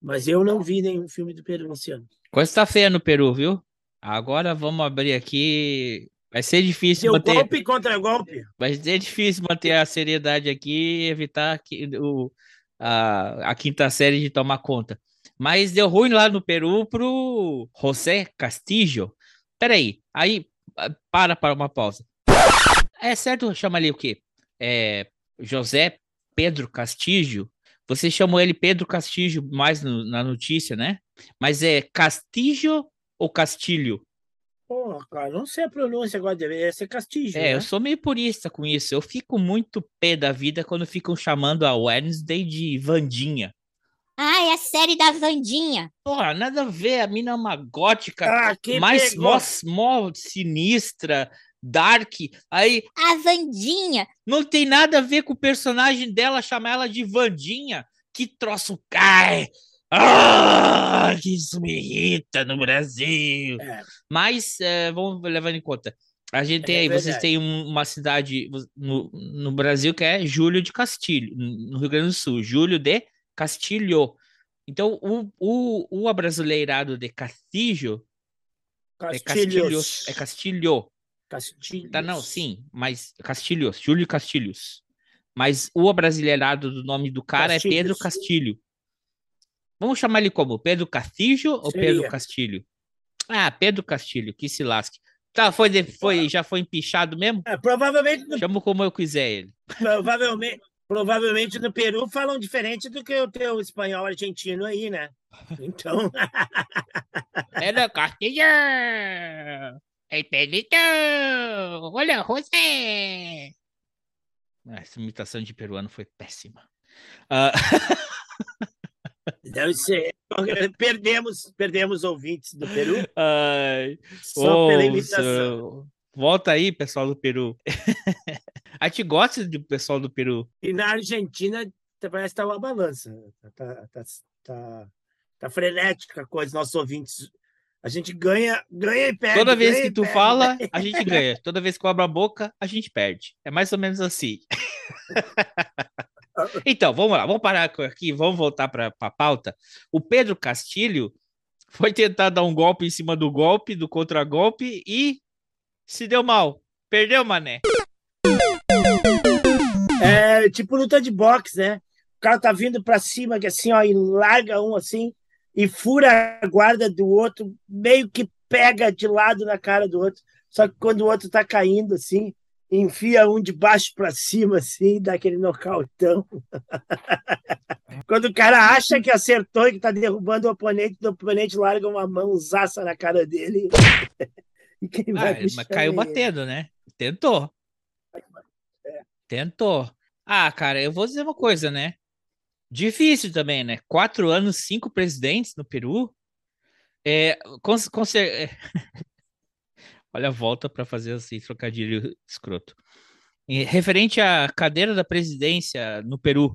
[SPEAKER 5] Mas eu não vi nenhum filme do Peru esse ano.
[SPEAKER 3] Coisa tá feia no Peru, viu? Agora vamos abrir aqui. Vai ser difícil
[SPEAKER 5] Deu
[SPEAKER 3] manter.
[SPEAKER 5] golpe contra golpe.
[SPEAKER 3] Vai ser difícil manter a seriedade aqui e evitar que o, a, a quinta série de tomar conta. Mas deu ruim lá no Peru pro José Castillo. Peraí, aí para para uma pausa. É certo chama ali o quê? É, José Pedro Castilho. Você chamou ele Pedro Castilho mais no, na notícia, né? Mas é Castilho ou Castilho?
[SPEAKER 5] Pô, cara, não sei a pronúncia agora, deveria ser Castilho.
[SPEAKER 3] É,
[SPEAKER 5] né?
[SPEAKER 3] eu sou meio purista com isso. Eu fico muito pé da vida quando ficam chamando a Wednesday de Vandinha.
[SPEAKER 1] Ah, é a série da Vandinha.
[SPEAKER 3] Porra, nada a ver. A mina é uma gótica
[SPEAKER 5] Ah, que
[SPEAKER 3] mais mó, mó sinistra, dark. Aí
[SPEAKER 1] A Vandinha.
[SPEAKER 3] não tem nada a ver com o personagem dela chamar ela de Vandinha. Que troço cai. Ah, que isso me irrita no Brasil.
[SPEAKER 5] É.
[SPEAKER 3] Mas é, vamos levando em conta. A gente tem
[SPEAKER 5] É
[SPEAKER 3] aí, vocês têm um- uma cidade no, no Brasil que é Júlio de Castilho, no Rio Grande do Sul, Júlio de Castilho. Então, o, o, o abrasileirado de Castilho é Castilhos.
[SPEAKER 5] Castilhos.
[SPEAKER 3] É Castilho.
[SPEAKER 5] Castilhos.
[SPEAKER 3] Tá, não, sim, mas Castilhos, Júlio Castilhos. Mas o abrasileirado do nome do cara é Pedro
[SPEAKER 5] Castilhos.
[SPEAKER 3] Castilho. Vamos chamar ele como? Pedro Castilho ou
[SPEAKER 5] Seria.
[SPEAKER 3] Pedro Castilho? Ah, Pedro Castilho, que se lasque. Tá, foi, foi, já foi empichado mesmo?
[SPEAKER 5] É, provavelmente,
[SPEAKER 3] Chamo como eu quiser ele.
[SPEAKER 5] provavelmente, provavelmente no Peru falam diferente do que o teu espanhol argentino aí, né? Então, [laughs]
[SPEAKER 3] Pedro Castilho! Ei, Pedrito! Olha, José! Ah, Essa imitação de peruano foi péssima. Ah,
[SPEAKER 5] deve ser. Perdemos, perdemos ouvintes do Peru [laughs]
[SPEAKER 3] ai,
[SPEAKER 5] só pela imitação.
[SPEAKER 3] Volta aí, pessoal do Peru. [laughs] A gente gosta do pessoal do Peru.
[SPEAKER 5] E na Argentina parece que tá uma balança. Tá, tá, tá, tá frenética a coisa, nossos ouvintes A gente ganha, ganha e perde.
[SPEAKER 3] Toda vez que tu
[SPEAKER 5] perde.
[SPEAKER 3] fala, [laughs] a gente ganha. Toda vez que eu abro a boca, a gente perde. É mais ou menos assim. [laughs] então, vamos lá, vamos parar aqui, vamos voltar para a pauta. O Pedro Castilho foi tentar dar um golpe em cima do golpe, do contragolpe e se deu mal. Perdeu, mané.
[SPEAKER 5] É tipo luta de boxe, né? O cara tá vindo pra cima, que assim, ó, e larga um assim, e fura a guarda do outro, meio que pega de lado na cara do outro. Só que quando o outro tá caindo, assim, enfia um de baixo para cima, assim, dá aquele nocautão. [laughs] quando o cara acha que acertou e que tá derrubando o oponente, o oponente larga uma mãozaça na cara dele. [laughs]
[SPEAKER 3] e quem vai ah, mas caiu ele. batendo, né? Tentou. Tentou. Ah, cara, eu vou dizer uma coisa, né? Difícil também, né? Quatro anos, cinco presidentes no Peru. É, com, com, é... [laughs] Olha a volta para fazer assim, trocadilho escroto. E, referente à cadeira da presidência no Peru,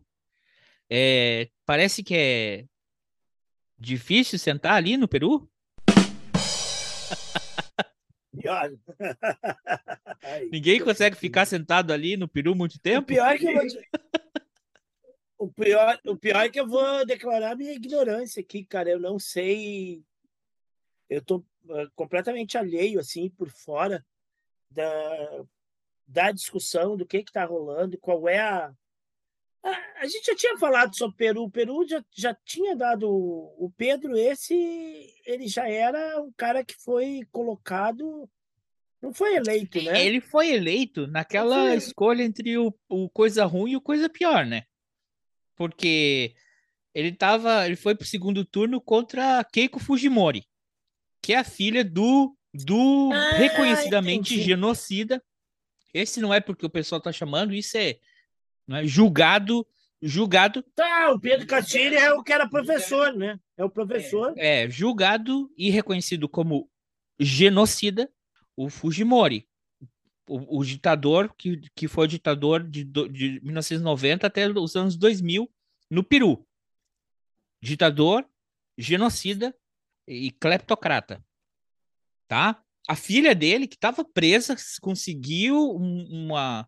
[SPEAKER 3] é, parece que é difícil sentar ali no Peru? [laughs] Ninguém consegue ficar sentado ali no Peru muito tempo?
[SPEAKER 5] O pior, é que eu vou... [laughs] o, pior, o pior é que eu vou declarar minha ignorância aqui, cara. Eu não sei. Eu tô ah, completamente alheio, assim, por fora da, da discussão, do que está rolando, qual é a, a. A gente já tinha falado sobre o Peru. O Peru já, já tinha dado. O Pedro, esse, ele já era um cara que foi colocado. Não foi eleito, né?
[SPEAKER 3] Ele foi eleito naquela foi... escolha entre o, o coisa ruim e o coisa pior, né? Porque ele tava. Ele foi pro segundo turno contra Keiko Fujimori que é a filha do, do ah, reconhecidamente entendi. genocida. Esse não é porque o pessoal está chamando, isso é, é julgado julgado.
[SPEAKER 5] Tá, o Pedro Castilho é o que era professor, né? É o professor.
[SPEAKER 3] É, é julgado e reconhecido como genocida o Fujimori, o, o ditador que, que foi ditador de, de 1990 até os anos 2000 no Peru. Ditador, genocida e cleptocrata, tá? A filha dele, que estava presa, conseguiu uma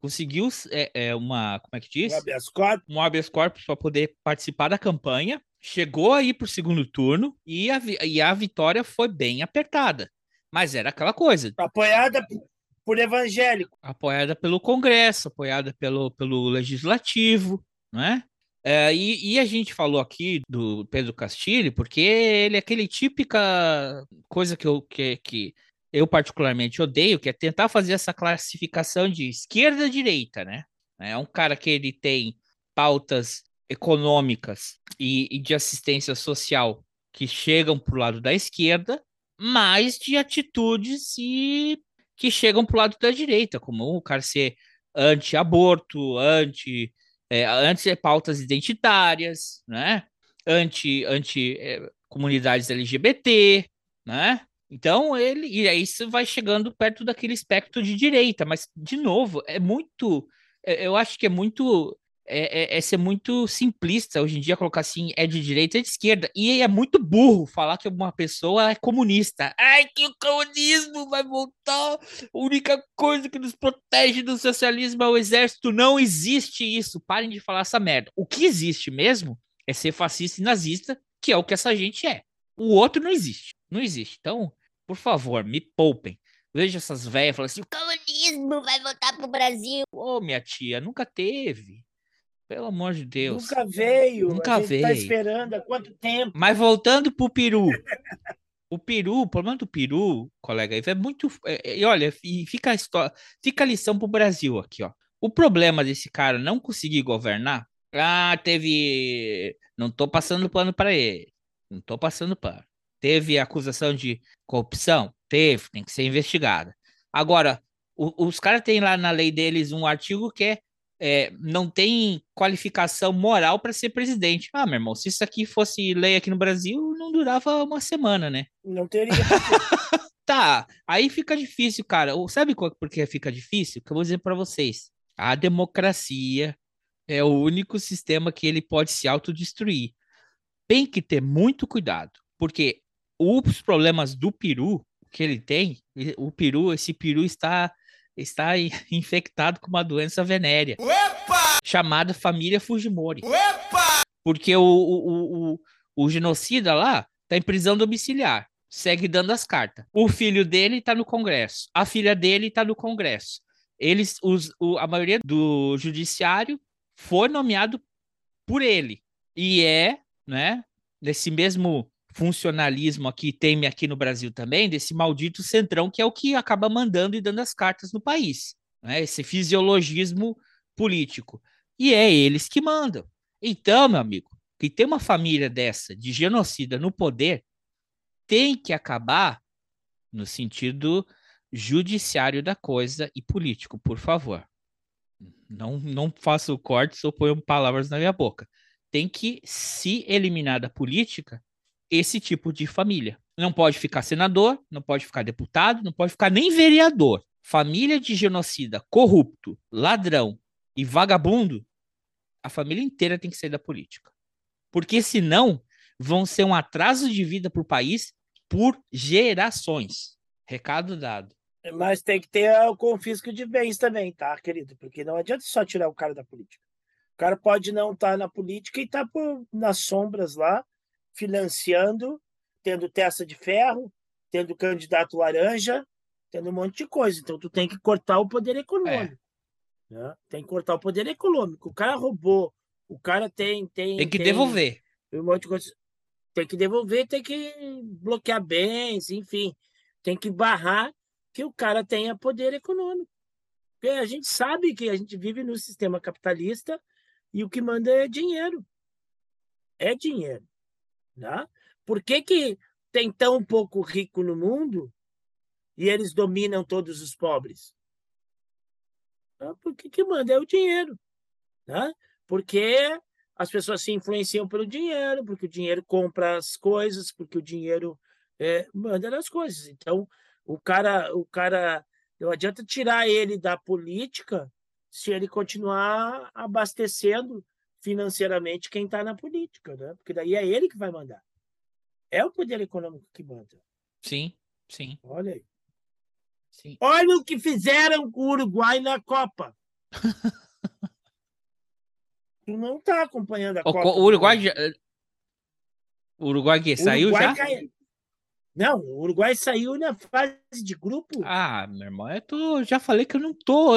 [SPEAKER 3] conseguiu é, é, uma como é que diz? Um
[SPEAKER 5] habeas corpus,
[SPEAKER 3] um habeas corpus para poder participar da campanha. Chegou aí para o segundo turno e a, e a vitória foi bem apertada. Mas era aquela coisa.
[SPEAKER 5] Apoiada por evangélico.
[SPEAKER 3] Apoiada pelo Congresso, apoiada pelo, pelo Legislativo, né? É, e, e, a gente falou aqui do Pedro Castilho, porque ele é aquele típica coisa que eu, que, que eu particularmente odeio, que é tentar fazer essa classificação de esquerda-direita, né? É um cara que ele tem pautas econômicas e, e de assistência social que chegam para o lado da esquerda, mas de atitudes e que chegam para o lado da direita, como o cara ser anti-aborto, anti é, antes é pautas identitárias, né? Anti, anti é, comunidades LGBT, né? Então ele e aí isso vai chegando perto daquele espectro de direita, mas de novo é muito, é, eu acho que é muito é, é, é, ser muito simplista hoje em dia colocar assim, é de direita e de esquerda. E é muito burro falar que uma pessoa é comunista. Ai, que o comunismo vai voltar. A única coisa que nos protege do socialismo é o exército. Não existe isso. Parem de falar essa merda. O que existe mesmo é ser fascista e nazista, que é o que essa gente é. O outro não existe. Não existe. Então, por favor, me poupem. Veja essas velhas falando assim: o comunismo vai voltar pro Brasil. Ô, oh, minha tia, nunca teve. Pelo amor de Deus.
[SPEAKER 5] Nunca veio.
[SPEAKER 3] Nunca
[SPEAKER 5] tá
[SPEAKER 3] veio.
[SPEAKER 5] Tá esperando há quanto tempo?
[SPEAKER 3] Mas voltando pro peru. o peru, o problema do peru, colega, é muito. É, e olha, fica a história, fica a lição pro Brasil aqui, ó. O problema desse cara não conseguir governar. Ah, teve. Não tô passando pano para ele. Não tô passando pano. Teve acusação de corrupção? Teve, tem que ser investigada. Agora, o, os caras têm lá na lei deles um artigo que é é, não tem qualificação moral para ser presidente. Ah, meu irmão, se isso aqui fosse lei aqui no Brasil, não durava uma semana, né?
[SPEAKER 5] Não teria. [laughs]
[SPEAKER 3] tá, aí fica difícil, cara. Sabe por que fica difícil? Que eu vou dizer para vocês. A democracia é o único sistema que ele pode se autodestruir. Tem que ter muito cuidado, porque os problemas do peru que ele tem, o peru, esse peru está está [laughs] infectado com uma doença venérea Opa! chamada família Fujimori. Opa! Porque o, o, o, o genocida lá está em prisão domiciliar, segue dando as cartas. O filho dele está no Congresso, a filha dele está no Congresso. Eles, os, o, a maioria do judiciário foi nomeado por ele e é, né, desse mesmo funcionalismo aqui tem aqui no Brasil também, desse maldito centrão que é o que acaba mandando e dando as cartas no país, né? Esse fisiologismo político. E é eles que mandam. Então, meu amigo, que tem uma família dessa de genocida no poder, tem que acabar no sentido judiciário da coisa e político, por favor. Não, não faça o corte ou ponham palavras na minha boca. Tem que se eliminar da política esse tipo de família. Não pode ficar senador, não pode ficar deputado, não pode ficar nem vereador. Família de genocida, corrupto, ladrão e vagabundo, a família inteira tem que sair da política. Porque senão vão ser um atraso de vida para o país por gerações. Recado dado.
[SPEAKER 5] Mas tem que ter o confisco de bens também, tá, querido? Porque não adianta só tirar o cara da política. O cara pode não estar tá na política e estar tá nas sombras lá, financiando, tendo testa de ferro, tendo candidato laranja, tendo um monte de coisa. Então, tu tem que cortar o poder econômico. É. Né? Tem que cortar o poder econômico. O cara roubou, o cara tem. Tem,
[SPEAKER 3] tem que
[SPEAKER 5] tem,
[SPEAKER 3] devolver.
[SPEAKER 5] Um monte de coisa. Tem que devolver, tem que bloquear bens, enfim. Tem que barrar que o cara tenha poder econômico. Porque a gente sabe que a gente vive no sistema capitalista e o que manda é dinheiro. É dinheiro. Né? Por que, que tem tão pouco rico no mundo e eles dominam todos os pobres? Porque que manda é o dinheiro. Né? Porque as pessoas se influenciam pelo dinheiro, porque o dinheiro compra as coisas, porque o dinheiro é, manda nas coisas. Então, o cara, o cara, não adianta tirar ele da política se ele continuar abastecendo financeiramente quem está na política, né? Porque daí é ele que vai mandar. É o poder econômico que manda.
[SPEAKER 3] Sim, sim.
[SPEAKER 5] Olha aí. Sim. Olha o que fizeram com o Uruguai na Copa. [laughs] tu não está acompanhando a o, Copa.
[SPEAKER 3] O Uruguai já... O Uruguai que saiu Uruguai já? Cai...
[SPEAKER 5] Não, o Uruguai saiu na fase de grupo.
[SPEAKER 3] Ah, meu irmão, eu tô, já falei que eu não tô.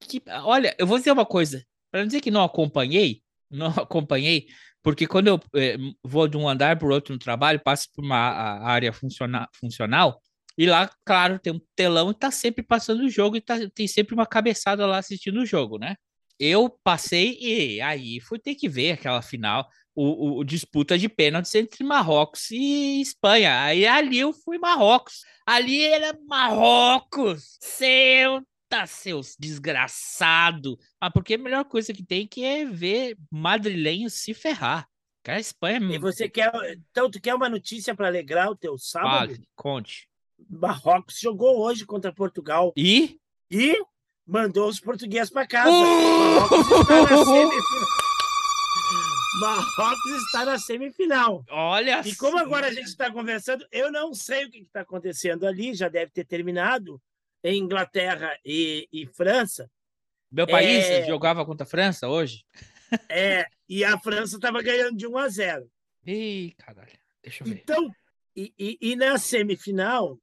[SPEAKER 3] Que, olha, eu vou dizer uma coisa. Para não dizer que não acompanhei, não [laughs] acompanhei, porque quando eu eh, vou de um andar para o outro no trabalho, passo por uma área funciona, funcional, e lá, claro, tem um telão e tá sempre passando o jogo, e tá, tem sempre uma cabeçada lá assistindo o jogo, né? Eu passei e aí fui ter que ver aquela final, o, o, o disputa de pênaltis entre Marrocos e Espanha. Aí ali eu fui Marrocos. Ali era Marrocos. Seu Eita, seus desgraçado! Ah, porque a melhor coisa que tem que é ver madrilenhos se ferrar. Cara, a Espanha.
[SPEAKER 5] É e você quer. Então, tu quer uma notícia para alegrar o teu sábado? Fale,
[SPEAKER 3] conte.
[SPEAKER 5] Marrocos jogou hoje contra Portugal.
[SPEAKER 3] E?
[SPEAKER 5] E mandou os portugueses para casa. Marrocos está na semifinal. [laughs] Marrocos está na semifinal.
[SPEAKER 3] Olha
[SPEAKER 5] E como agora a gente está conversando, eu não sei o que está acontecendo ali, já deve ter terminado em Inglaterra e, e França.
[SPEAKER 3] Meu país é... jogava contra a França hoje?
[SPEAKER 5] É, e a França estava ganhando de 1 a 0.
[SPEAKER 3] Ih, caralho, deixa eu ver.
[SPEAKER 5] Então, e, e, e, na semifinal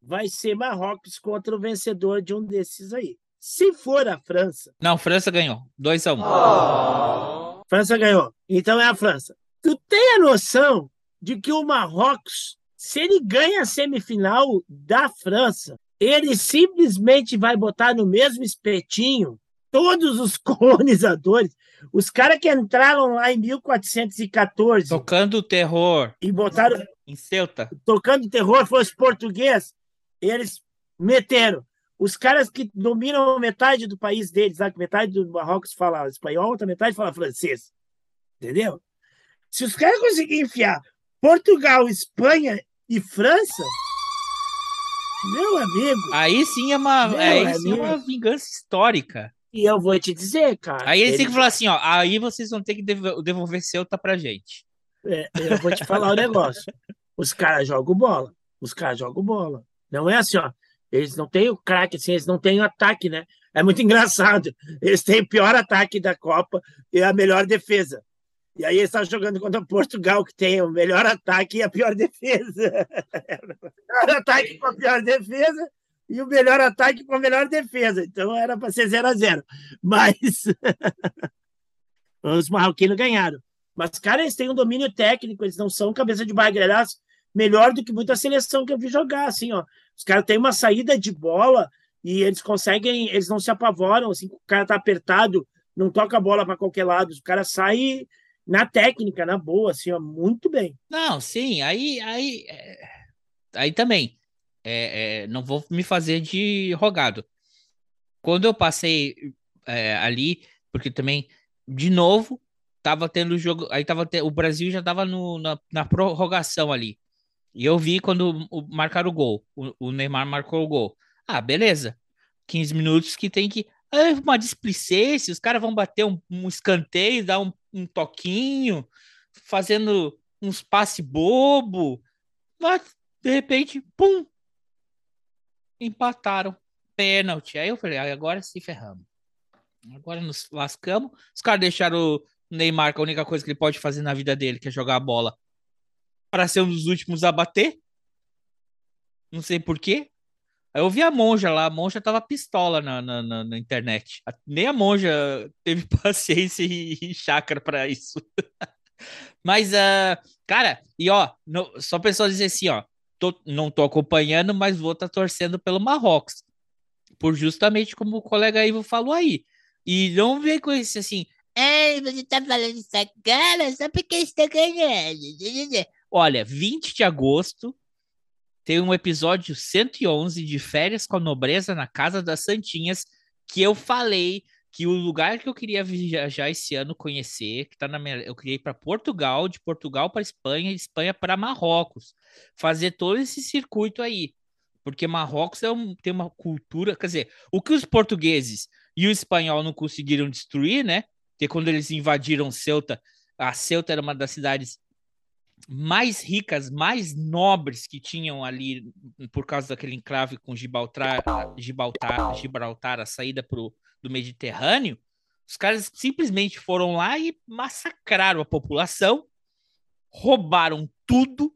[SPEAKER 5] vai ser Marrocos contra o vencedor de um desses aí. Se for a França.
[SPEAKER 3] Não, França ganhou. 2 a 1 um. oh.
[SPEAKER 5] França ganhou. Então é a França. Tu tem a noção de que o Marrocos, se ele ganha a semifinal da França, ele simplesmente vai botar no mesmo espetinho todos os [laughs] colonizadores, os caras que entraram lá em 1414.
[SPEAKER 3] Tocando terror.
[SPEAKER 5] E botaram.
[SPEAKER 3] Em Ceuta.
[SPEAKER 5] Tocando terror, fosse português. Eles meteram. Os caras que dominam metade do país deles, sabe? metade do Marrocos fala espanhol, outra metade fala francês. Entendeu? Se os caras conseguirem enfiar Portugal, Espanha e França, meu amigo.
[SPEAKER 3] Aí sim é uma, aí sim é uma vingança histórica.
[SPEAKER 5] E eu vou te dizer, cara.
[SPEAKER 3] Aí eles ele... têm que falar assim, ó. Aí vocês vão ter que devolver Ceuta pra gente.
[SPEAKER 5] É, eu vou te falar o um [laughs] negócio. Os caras jogam bola. Os caras jogam bola. Não é assim, ó. Eles não têm o craque, assim, eles não têm o ataque, né? É muito [laughs] engraçado. Eles têm o pior ataque da Copa e a melhor defesa. E aí eles estão jogando contra Portugal, que tem o melhor ataque e a pior defesa. [laughs] o ataque com a pior defesa e o melhor ataque com a melhor defesa. Então era para ser 0 a 0 Mas [laughs] os marroquinos ganharam. Mas, cara, eles têm um domínio técnico, eles não são cabeça de bagre, melhor do que muita seleção que eu vi jogar, assim, ó. Os caras têm uma saída de bola e eles conseguem, eles não se apavoram, assim, o cara tá apertado, não toca a bola para qualquer lado, o cara sai na técnica, na boa, assim, ó, muito bem.
[SPEAKER 3] Não, sim, aí, aí, é, aí também, é, é, não vou me fazer de rogado. Quando eu passei é, ali, porque também, de novo, tava tendo jogo, aí tava te, o Brasil já tava no, na, na, prorrogação ali. E eu vi quando o, marcaram o gol, o, o Neymar marcou o gol. Ah, beleza. 15 minutos que tem que é uma displicência, os caras vão bater um, um escanteio, dar um, um, toquinho, fazendo uns passe bobo, mas de repente, pum, empataram, pênalti. Aí eu falei, agora se ferramos. Agora nos lascamos. Os caras deixaram o Neymar, que a única coisa que ele pode fazer na vida dele, que é jogar a bola, para ser um dos últimos a bater. Não sei porquê. Eu vi a monja lá, a monja tava pistola na, na, na, na internet. Nem a monja teve [laughs] paciência e, e chácara para isso. [laughs] mas, uh, cara, e ó, no, só pessoal dizer assim, ó, tô, não tô acompanhando, mas vou estar tá torcendo pelo Marrocos. Por justamente como o colega Ivo falou aí. E não vem com esse assim, é, você tá falando isso agora só porque está ganhando. Olha, 20 de agosto, tem um episódio 111 de Férias com a Nobreza na Casa das Santinhas, que eu falei que o lugar que eu queria viajar esse ano conhecer, que tá na minha, eu queria ir para Portugal, de Portugal para Espanha, Espanha para Marrocos, fazer todo esse circuito aí, porque Marrocos é um, tem uma cultura, quer dizer, o que os portugueses e o espanhol não conseguiram destruir, né? Que quando eles invadiram Ceuta, a Ceuta era uma das cidades mais ricas, mais nobres que tinham ali por causa daquele enclave com Gibraltar, Gibraltar, Gibraltar a saída pro, do Mediterrâneo, os caras simplesmente foram lá e massacraram a população, roubaram tudo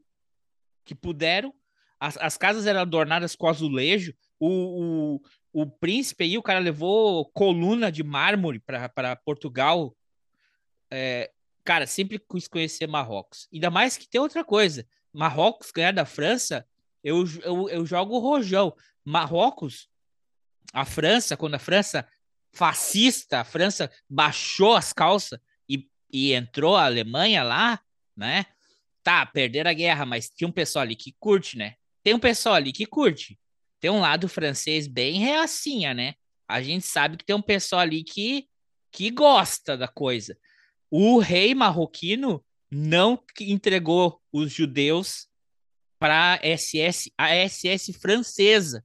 [SPEAKER 3] que puderam. As, as casas eram adornadas com azulejo. O, o, o príncipe aí, o cara levou coluna de mármore para Portugal. É, cara, sempre quis conhecer Marrocos. Ainda mais que tem outra coisa. Marrocos ganhar da França, eu, eu, eu jogo rojão. Marrocos, a França, quando a França fascista, a França baixou as calças e, e entrou a Alemanha lá, né? Tá, perderam a guerra, mas tinha um pessoal ali que curte, né? Tem um pessoal ali que curte. Tem um lado francês bem reacinha, né? A gente sabe que tem um pessoal ali que, que gosta da coisa. O rei marroquino não entregou os judeus para SS, a SS francesa,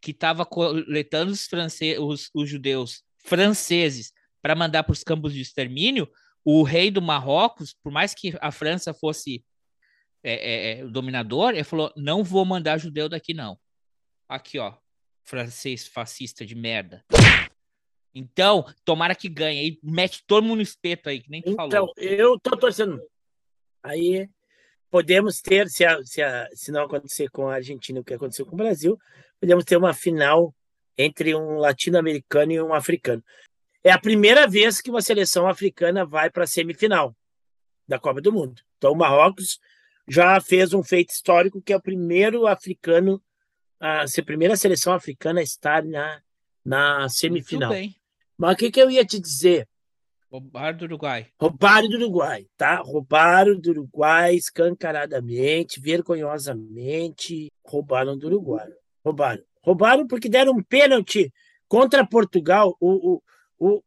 [SPEAKER 3] que estava coletando os, france os, os judeus franceses para mandar para os campos de extermínio. O rei do Marrocos, por mais que a França fosse é, é, é, o dominador, ele falou: não vou mandar judeu daqui, não. Aqui, ó, francês fascista de merda. Então, tomara que ganhe. Aí mete todo mundo no espeto aí, que nem tu então, falou.
[SPEAKER 5] Então, eu tô torcendo. Aí podemos ter, se, a, se, a, se não acontecer com a Argentina o que aconteceu com o Brasil, podemos ter uma final entre um latino-americano e um africano. É a primeira vez que uma seleção africana vai para a semifinal da Copa do Mundo. Então, o Marrocos já fez um feito histórico que é o primeiro africano, a ser a primeira seleção africana a estar na, na semifinal. Muito bem. Mas o que, que eu ia te dizer?
[SPEAKER 3] Roubaram do Uruguai.
[SPEAKER 5] Roubaram do Uruguai, tá? Roubaram do Uruguai escancaradamente, vergonhosamente. Roubaram do Uruguai. Roubaram. Roubaram porque deram um pênalti contra Portugal. O, o, o,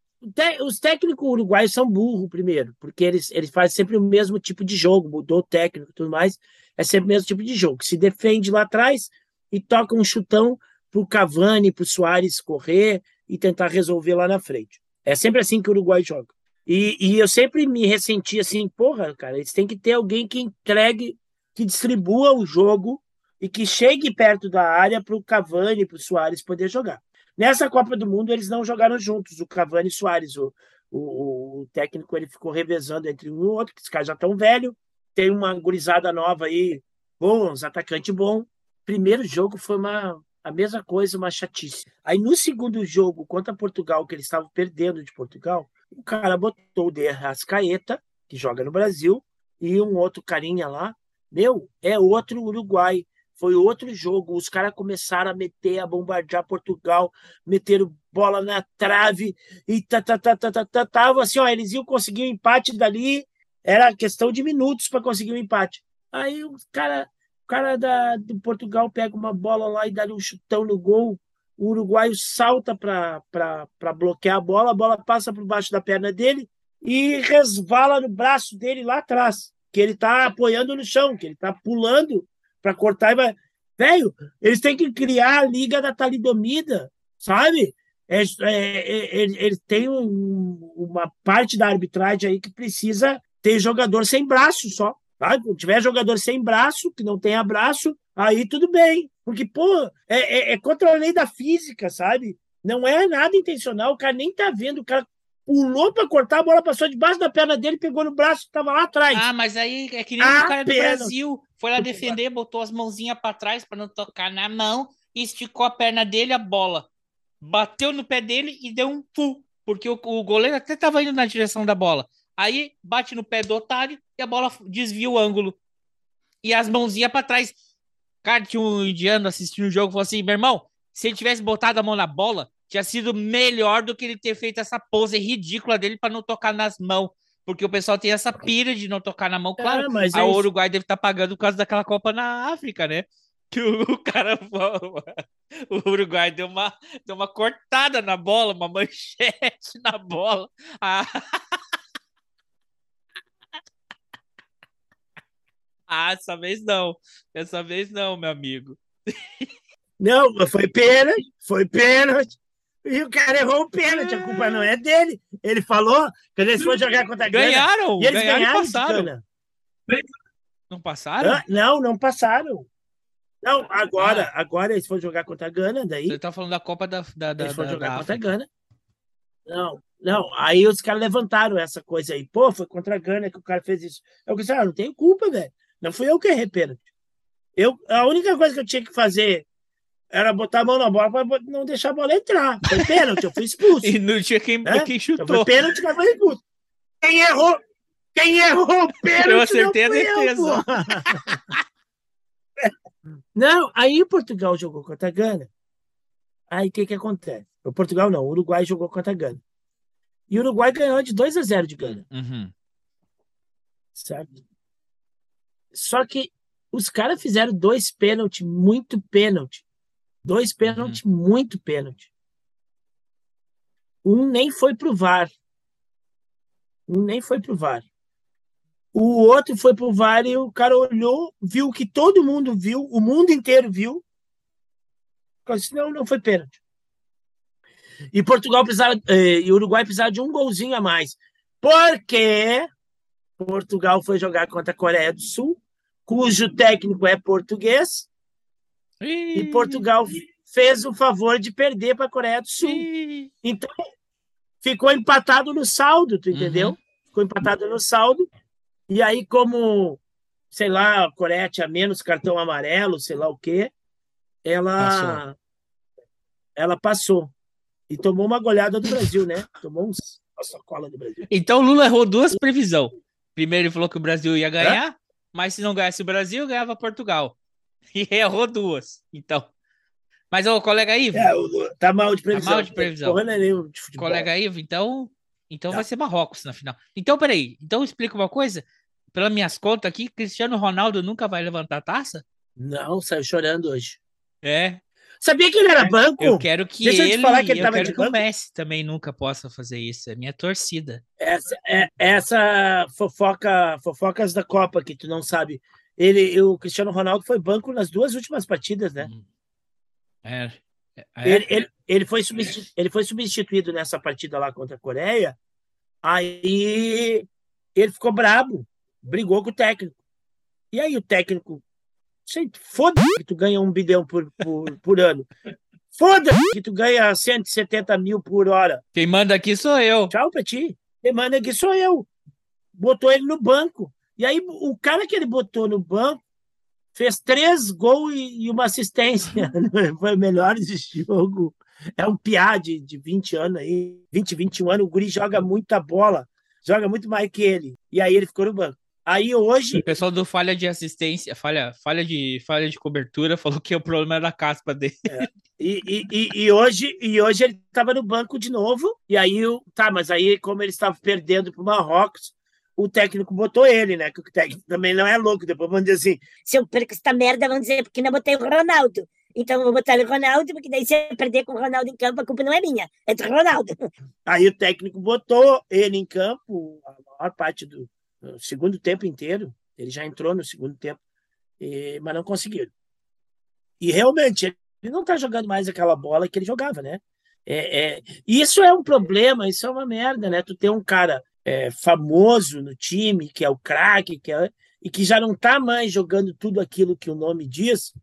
[SPEAKER 5] os técnicos uruguaios são burros, primeiro, porque eles, eles fazem sempre o mesmo tipo de jogo, mudou o técnico e tudo mais. É sempre o mesmo tipo de jogo. Se defende lá atrás e toca um chutão pro Cavani, pro Soares correr e tentar resolver lá na frente. É sempre assim que o Uruguai joga. E, e eu sempre me ressenti assim, porra, cara, eles têm que ter alguém que entregue que distribua o jogo e que chegue perto da área para o Cavani e para o Soares poder jogar. Nessa Copa do Mundo, eles não jogaram juntos, o Cavani e Soares. O, o, o, técnico ele ficou revezando entre um e outro, que os caras já estão velhos. Tem uma gurizada nova aí, bons, atacante bom. Primeiro jogo foi uma, a mesma coisa, uma chatice. Aí no segundo jogo contra Portugal, que eles estavam perdendo de Portugal, o cara botou o De Rascaeta, que joga no Brasil, e um outro carinha lá. Meu, é outro Uruguai. Foi outro jogo. Os caras começaram a meter, a bombardear Portugal, meteram bola na trave e tá, tá, tá, tá, tá, tá, tava assim, ó, eles iam conseguir um empate dali, era questão de minutos para conseguir o um empate. Aí o cara, cara da, do Portugal pega uma bola lá e dá um chutão no gol. O uruguaio salta para bloquear a bola, a bola passa por baixo da perna dele e resvala no braço dele lá atrás, que ele tá apoiando no chão, que ele tá pulando para cortar e vai. Velho, eles têm que criar a liga da talidomida, sabe? É, é, é, ele, ele tem um, uma parte da arbitragem aí que precisa ter jogador sem braço só. Tá? Se tiver jogador sem braço, que não tenha braço, aí tudo bem. Porque, pô, é, é, é contra a lei da física, sabe? Não é nada intencional, o cara nem tá vendo, o cara pulou para cortar, a bola passou debaixo da perna dele, pegou no braço que estava lá atrás.
[SPEAKER 3] Ah, mas aí é que nem ah, o cara do perna. Brasil. Foi lá defender, botou as mãozinhas para trás para não tocar na mão, esticou a perna dele, a bola bateu no pé dele e deu um pull, porque o, o goleiro até estava indo na direção da bola. Aí bate no pé do otário e a bola desvia o ângulo. E as mãozinhas para trás. Cara, tinha um indiano assistindo o jogo e falou assim: meu irmão, se ele tivesse botado a mão na bola, tinha sido melhor do que ele ter feito essa pose ridícula dele para não tocar nas mãos. Porque o pessoal tem essa pira de não tocar na mão, é, claro. É, mas a é Uruguai deve estar tá pagando por causa daquela Copa na África, né? [laughs] Que o cara. [laughs] O Uruguai deu uma, deu uma cortada na bola, uma manchete [laughs] na bola. Ah, ah essa vez não. Dessa vez não, meu amigo.
[SPEAKER 5] Não, foi pênalti, foi pênalti. E o cara errou o pênalti, a culpa não é dele. Ele falou que eles foram jogar contra a
[SPEAKER 3] Gana. Ganharam,
[SPEAKER 5] e eles
[SPEAKER 3] ganharam,
[SPEAKER 5] ganharam
[SPEAKER 3] passaram. Não passaram?
[SPEAKER 5] Ah, não, não passaram. Não, agora, ah. agora eles foram jogar contra a Gana, daí.
[SPEAKER 3] Você tá falando da Copa da. da, da
[SPEAKER 5] eles foram
[SPEAKER 3] da,
[SPEAKER 5] jogar
[SPEAKER 3] da
[SPEAKER 5] contra a Gana. Não, não, aí os caras levantaram essa coisa aí. Pô, foi contra a Gana que o cara fez isso. Eu disse, ah, não tenho culpa, velho. Não fui eu que errei pênalti. Eu, a única coisa que eu tinha que fazer era botar a mão na bola para não deixar a bola entrar. Foi pênalti, eu fui expulso. [laughs]
[SPEAKER 3] e não tinha quem, é? quem chutou. Então
[SPEAKER 5] foi pênalti, que foi expulso. Quem errou? Quem errou o [laughs] pênalti? Eu
[SPEAKER 3] acertei a defesa. Eu, [laughs]
[SPEAKER 5] não, aí Portugal jogou contra a Gana. Aí o que, que acontece? O Portugal não, o Uruguai jogou contra a Gana. E o Uruguai ganhou de 2 a 0 de Gana.
[SPEAKER 3] Uhum.
[SPEAKER 5] Certo? Só que os caras fizeram dois pênaltis, muito pênalti. Dois pênaltis, uhum. muito pênalti. Um nem foi pro VAR. Um nem foi pro VAR. O outro foi pro VAR e o cara olhou, viu que todo mundo viu, o mundo inteiro viu. Disse, não, não foi pênalti. E Portugal precisava, eh, e Uruguai precisava de um golzinho a mais. Porque Portugal foi jogar contra a Coreia do Sul, cujo técnico é português, e Portugal fez o favor de perder para a Coreia do Sul. Então, ficou empatado no saldo, tu entendeu? Uhum. Ficou empatado no saldo. E aí, como, sei lá, a Coreia tinha menos cartão amarelo, sei lá o quê, ela passou. ela passou. E tomou uma goleada do Brasil, né? Tomou uns, uma sacola do Brasil.
[SPEAKER 3] Então, Lula errou duas previsões. Primeiro, ele falou que o Brasil ia ganhar, é? mas se não ganhasse o Brasil, ganhava Portugal. [laughs] E errou duas. Então. Mas o colega Ivo.
[SPEAKER 5] É, tá mal de previsão.
[SPEAKER 3] Tá mal de previsão.
[SPEAKER 5] Tá de
[SPEAKER 3] colega Ivo, então. Então tá. vai ser Marrocos na final. Então, peraí. Então explica uma coisa. Pelas minhas contas aqui, Cristiano Ronaldo nunca vai levantar a taça?
[SPEAKER 5] Não, saiu chorando hoje.
[SPEAKER 3] É.
[SPEAKER 5] Sabia que ele era banco?
[SPEAKER 3] Eu quero que Deixa ele, eu, te falar que ele eu quero que o Messi também nunca possa fazer isso. É minha torcida.
[SPEAKER 5] Essa, é, essa fofoca, fofocas da Copa que tu não sabe. Ele, o Cristiano Ronaldo foi banco nas duas últimas partidas, né? Hum.
[SPEAKER 3] É.
[SPEAKER 5] é. Ele, ele, ele, foi substitu, ele foi substituído nessa partida lá contra a Coreia. Aí ele ficou brabo, brigou com o técnico. E aí o técnico, foda que tu ganha um bilhão por, por, por ano. Foda que tu ganha 170 mil por hora.
[SPEAKER 3] Quem manda aqui sou eu.
[SPEAKER 5] Tchau pra ti. Quem manda aqui sou eu. Botou ele no banco. E aí o cara que ele botou no banco fez três gols e, uma assistência. [laughs] Foi o melhor desse jogo. É um piá de, de 20 anos aí, 20, 21 anos. O Guri joga muita bola, joga muito mais que ele. E aí ele ficou no banco. Aí hoje.
[SPEAKER 3] O pessoal do falha de assistência, falha, falha, de, falha de cobertura, falou que o problema era a caspa dele.
[SPEAKER 5] É. E, e, e, e, hoje, e hoje ele estava no banco de novo. E aí, tá, mas aí, como ele estava perdendo para o Marrocos, o técnico botou ele, né? Que o técnico também não é louco. Depois vão dizer assim:
[SPEAKER 1] se eu perco essa merda, vão dizer porque não botei o Ronaldo. Então eu vou botar o Ronaldo, porque daí se eu perder com o Ronaldo em campo, a culpa não é minha, é do Ronaldo.
[SPEAKER 5] Aí o técnico botou ele em campo a maior parte do segundo tempo inteiro. Ele já entrou no segundo tempo, e, mas não conseguiram. E realmente, ele não está jogando mais aquela bola que ele jogava, né? É, é, isso é um problema, isso é uma merda, né? Tu ter um cara é, famoso no time, que é o craque, que é, e que já não está mais jogando tudo aquilo que o nome diz,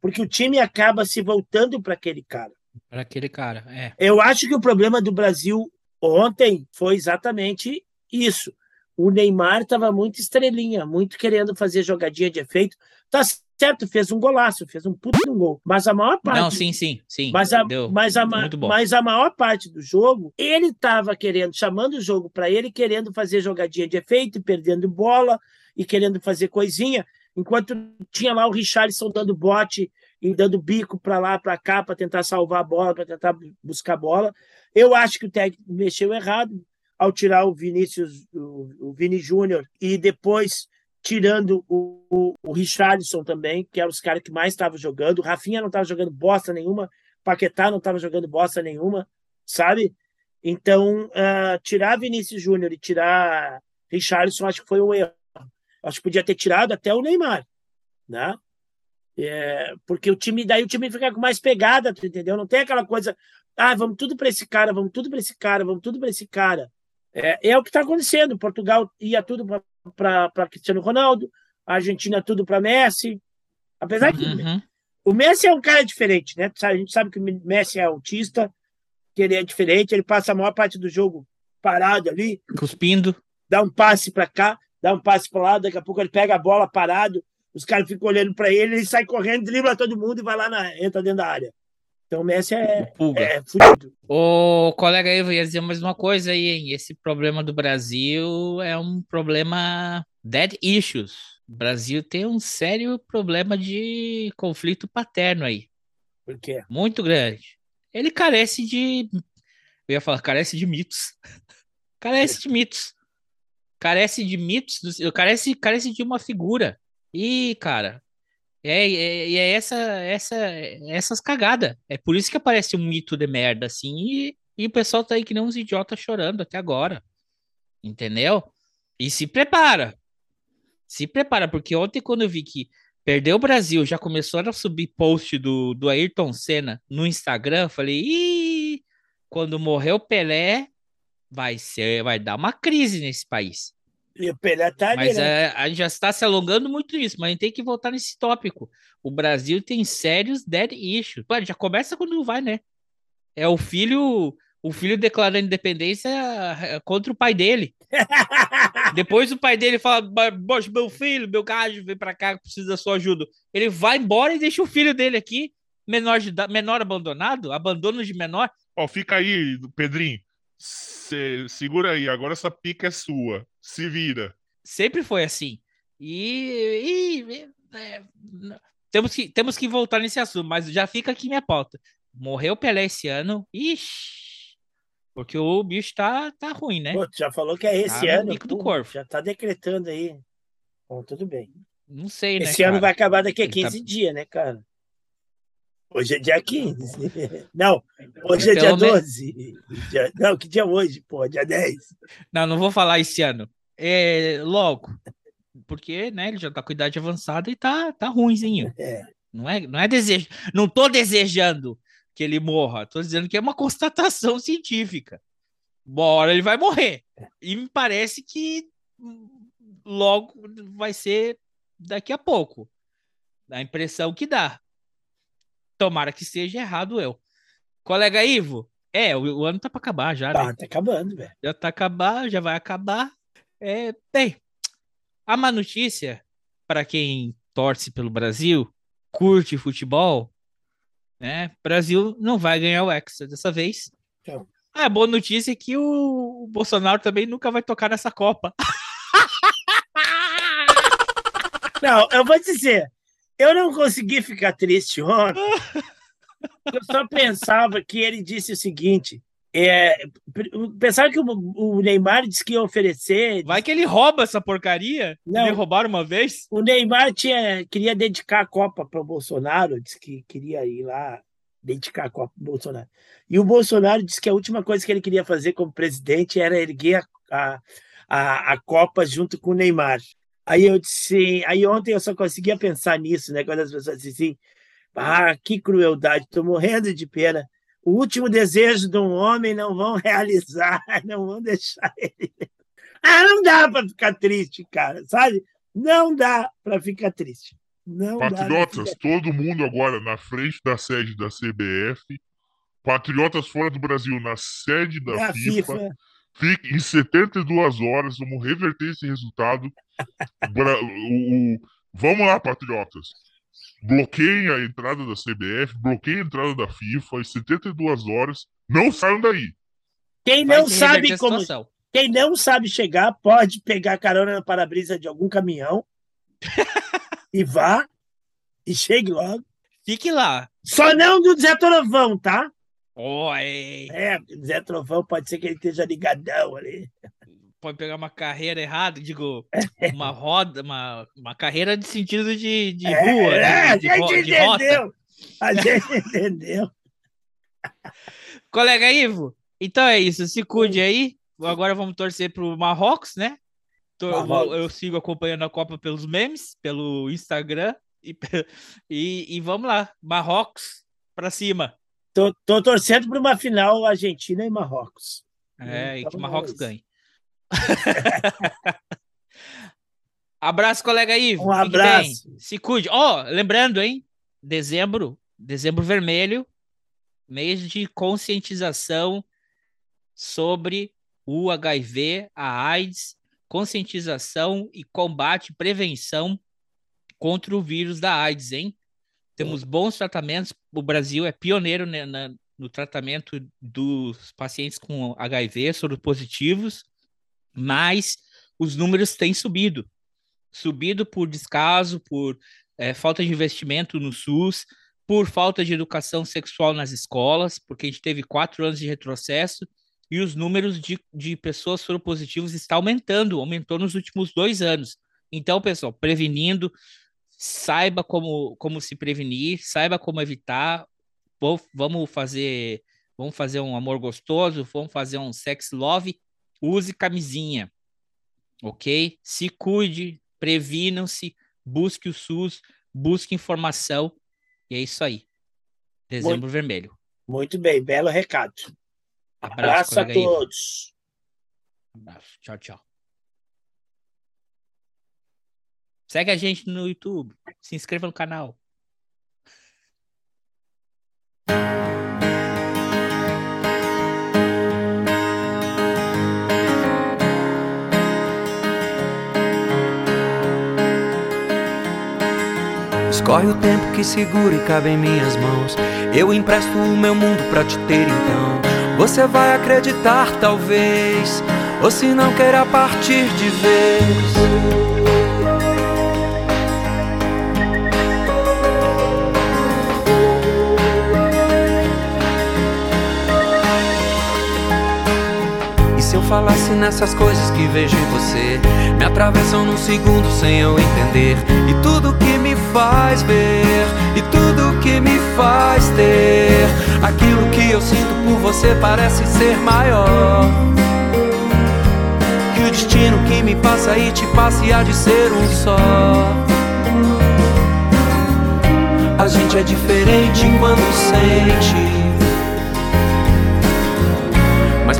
[SPEAKER 5] porque o time acaba se voltando para aquele cara.
[SPEAKER 3] Para aquele cara, é.
[SPEAKER 5] Eu acho que o problema do Brasil ontem foi exatamente isso. O Neymar estava muito estrelinha, muito querendo fazer jogadinha de efeito. Tá certo, fez um golaço, fez um puto gol. Mas a maior parte.
[SPEAKER 3] Não, sim, sim, sim.
[SPEAKER 5] Mas a, mas a, mas a maior parte do jogo, ele estava querendo, chamando o jogo para ele, querendo fazer jogadinha de efeito, perdendo bola e querendo fazer coisinha, enquanto tinha lá o Richarlison dando bote e dando bico para lá, para cá, para tentar salvar a bola, para tentar buscar a bola. Eu acho que o técnico mexeu errado ao tirar o Vinícius, o, o Vini Júnior, e depois tirando o, o, o também, que eram os caras que mais estavam jogando. O Rafinha não estava jogando bosta nenhuma, Paquetá não estava jogando bosta nenhuma, sabe? Então, uh, tirar Vinícius Júnior e tirar Richarlison, acho que foi um erro. Acho que podia ter tirado até o Neymar, né? É, porque o time, daí o time fica com mais pegada, entendeu? Não tem aquela coisa, ah, vamos tudo para esse cara, vamos tudo para esse cara, vamos tudo para esse cara. É, é o que está acontecendo. Portugal ia tudo para Cristiano Ronaldo, a Argentina tudo para Messi. Apesar que uhum. o Messi é um cara diferente, né? A gente sabe que o Messi é autista, que ele é diferente, ele passa a maior parte do jogo parado ali,
[SPEAKER 3] cuspindo,
[SPEAKER 5] dá um passe para cá, dá um passe para lá, daqui a pouco ele pega a bola parado, os caras ficam olhando para ele, ele sai correndo, dribla todo mundo e vai lá na entra dentro da área. Então o Messi é, é fudido.
[SPEAKER 3] O colega aí ia dizer mais uma coisa aí, hein? Esse problema do Brasil é um problema dead issues. O Brasil tem um sério problema de conflito paterno aí.
[SPEAKER 5] Por quê?
[SPEAKER 3] Muito grande. Ele carece de. Eu ia falar, carece de mitos. [laughs] carece de mitos. Carece de mitos. Carece, carece de uma figura. E, cara, é, é, é essa, essa, essas cagadas. É por isso que aparece um mito de merda, assim, e, e o pessoal tá aí que nem uns idiotas chorando até agora. Entendeu? E se prepara. Se prepara, porque ontem, quando eu vi que perdeu o Brasil, já começou a subir post do, do Ayrton Senna no Instagram, falei, ih, quando morreu o Pelé, vai ser, vai dar uma crise nesse país.
[SPEAKER 5] E o Pelé tá ali,
[SPEAKER 3] Mas
[SPEAKER 5] né?
[SPEAKER 3] é, a gente já está se alongando muito nisso, mas a gente tem que voltar nesse tópico. O Brasil tem sérios dead issues. Pô, já começa quando vai, né? É o filho, o filho declarando independência é, contra o pai dele. [laughs] Depois o pai dele fala: meu filho, meu gajo, vem pra cá, precisa da sua ajuda. Ele vai embora e deixa o filho dele aqui, menor, de, menor abandonado, abandono de menor.
[SPEAKER 6] Ó, fica aí, Pedrinho. Cê, segura aí, agora essa pica é sua. Se vira.
[SPEAKER 3] Sempre foi assim. E, e é, temos, que, temos que voltar nesse assunto, mas já fica aqui minha pauta. Morreu Pelé esse ano. Ixi. Porque o bicho tá, tá ruim, né?
[SPEAKER 5] Pô, já falou que é esse
[SPEAKER 3] tá
[SPEAKER 5] ano.
[SPEAKER 3] do corpo.
[SPEAKER 5] Já tá decretando aí. Bom, tudo bem.
[SPEAKER 3] Não sei, né?
[SPEAKER 5] Esse ano vai acabar daqui a 15 tá... dias, né, cara? Hoje é dia 15. [laughs] Não, hoje é dia 12. Dia... Não, que dia é hoje, pô? Dia 10.
[SPEAKER 3] Não, não vou falar esse ano. É logo. Porque, né, ele já tá com idade avançada e tá, tá ruimzinho.
[SPEAKER 5] É.
[SPEAKER 3] Não é, não é desejo. Não tô desejando que ele morra. Tô dizendo que é uma constatação científica. Bora, ele vai morrer. E me parece que logo vai ser daqui a pouco. Dá a impressão que dá. Tomara que seja errado eu. Colega Ivo, é, o, o ano tá para acabar já,
[SPEAKER 5] Tá,
[SPEAKER 3] né?
[SPEAKER 5] tá acabando, velho.
[SPEAKER 3] Já tá acabar, já vai acabar. É, bem, a má notícia para quem torce pelo Brasil, curte futebol, né? Brasil não vai ganhar o Hexa dessa vez.
[SPEAKER 5] Então.
[SPEAKER 3] A boa notícia é que o, o Bolsonaro também nunca vai tocar nessa Copa.
[SPEAKER 5] Não, eu vou dizer, eu não consegui ficar triste ontem. Eu só pensava que ele disse o seguinte: é, pensava que o, o Neymar disse que ia oferecer.
[SPEAKER 3] Vai que ele rouba essa porcaria?
[SPEAKER 5] Não.
[SPEAKER 3] Ele roubaram uma vez?
[SPEAKER 5] O Neymar tinha, queria dedicar a Copa para o Bolsonaro, disse que queria ir lá dedicar a Copa para o Bolsonaro. E o Bolsonaro disse que a última coisa que ele queria fazer como presidente era erguer a, a, a Copa junto com o Neymar. Aí eu disse, aí ontem eu só conseguia pensar nisso, né? Quando as pessoas dizem assim, ah, que crueldade, estou morrendo de pena. O último desejo de um homem não vão [laughs] realizar, não vão deixar ele. Ah, não dá para ficar triste, cara, sabe? Não dá para ficar triste. Não
[SPEAKER 6] Patriotas, todo mundo agora na frente da sede da CBF. Patriotas fora do Brasil na sede da
[SPEAKER 5] É a
[SPEAKER 6] FIFA.
[SPEAKER 5] FIFA.
[SPEAKER 6] Fique em 72 horas, vamos reverter esse resultado. O- o- Vamos lá, Patriotas. Bloqueiem a entrada da CBF, bloqueiem a entrada da FIFA em 72 horas. Não saiam daí.
[SPEAKER 5] Quem não
[SPEAKER 3] que
[SPEAKER 5] sabe como, quem não sabe chegar pode pegar carona na para-brisa de algum caminhão [laughs] e vá e chegue logo.
[SPEAKER 3] Fique lá.
[SPEAKER 5] Só não do Zé Trovão, tá?
[SPEAKER 3] Oi.
[SPEAKER 5] É, o Zé Trovão pode ser que ele esteja ligadão ali.
[SPEAKER 3] Pode pegar uma carreira errada, digo, [laughs] uma roda, uma, uma carreira de sentido de, de
[SPEAKER 5] É,
[SPEAKER 3] rua,
[SPEAKER 5] é,
[SPEAKER 3] né?
[SPEAKER 5] a
[SPEAKER 3] de, ro-
[SPEAKER 5] gente
[SPEAKER 3] de rota.
[SPEAKER 5] entendeu. A gente [laughs] entendeu.
[SPEAKER 3] Colega Ivo, então é isso. Se cuide aí. Agora vamos torcer pro Marrocos, né? Tô- eu,
[SPEAKER 5] Marrocos.
[SPEAKER 3] eu sigo acompanhando a Copa pelos memes, pelo Instagram. E, [laughs] e, e vamos lá, Marrocos pra cima.
[SPEAKER 5] Tô, tô torcendo para uma final Argentina e Marrocos.
[SPEAKER 3] É, e
[SPEAKER 5] Então
[SPEAKER 3] que
[SPEAKER 5] é
[SPEAKER 3] Marrocos
[SPEAKER 5] isso.
[SPEAKER 3] ganhe. [laughs] Abraço, colega Ivo.
[SPEAKER 5] Um abraço.
[SPEAKER 3] Se cuide. Ó, lembrando, hein? Dezembro, dezembro vermelho, mês de conscientização sobre o HIV, a AIDS, conscientização e combate, prevenção contra o vírus da AIDS, hein? Temos bons tratamentos. O Brasil é pioneiro né, na- no tratamento dos pacientes com HIV, soropositivos, mas os números têm subido. Subido por descaso, por eh, falta de investimento no SUS, por falta de educação sexual nas escolas, porque a gente teve quatro anos de retrocesso e os números de, de pessoas soropositivas está aumentando, aumentou nos últimos dois anos. Então, pessoal, prevenindo, saiba como, como se prevenir, saiba como evitar. Vamos fazer, vamos fazer um amor gostoso, vamos fazer um sex love. Use camisinha, ok? Se cuide, previnam-se, busque o SUS, busque informação. E é isso aí. Dezembro Vermelho.
[SPEAKER 5] Muito bem, belo recado.
[SPEAKER 3] Abraço,
[SPEAKER 5] Abraço a todos.
[SPEAKER 3] Abraço. Tchau, tchau. Segue a gente no YouTube. Se inscreva no canal.
[SPEAKER 7] Escorre o tempo que segura e cabe em minhas mãos. Eu empresto o meu mundo pra te ter então. Você vai acreditar, talvez. Ou se não queira partir de vez. Falasse nessas coisas que vejo em você? Me atravessam num segundo sem eu entender. E tudo que me faz ver, e tudo que me faz ter. Aquilo que eu sinto por você parece ser maior. Que o destino que me passa e te passa e há de ser um só. A gente é diferente quando sente.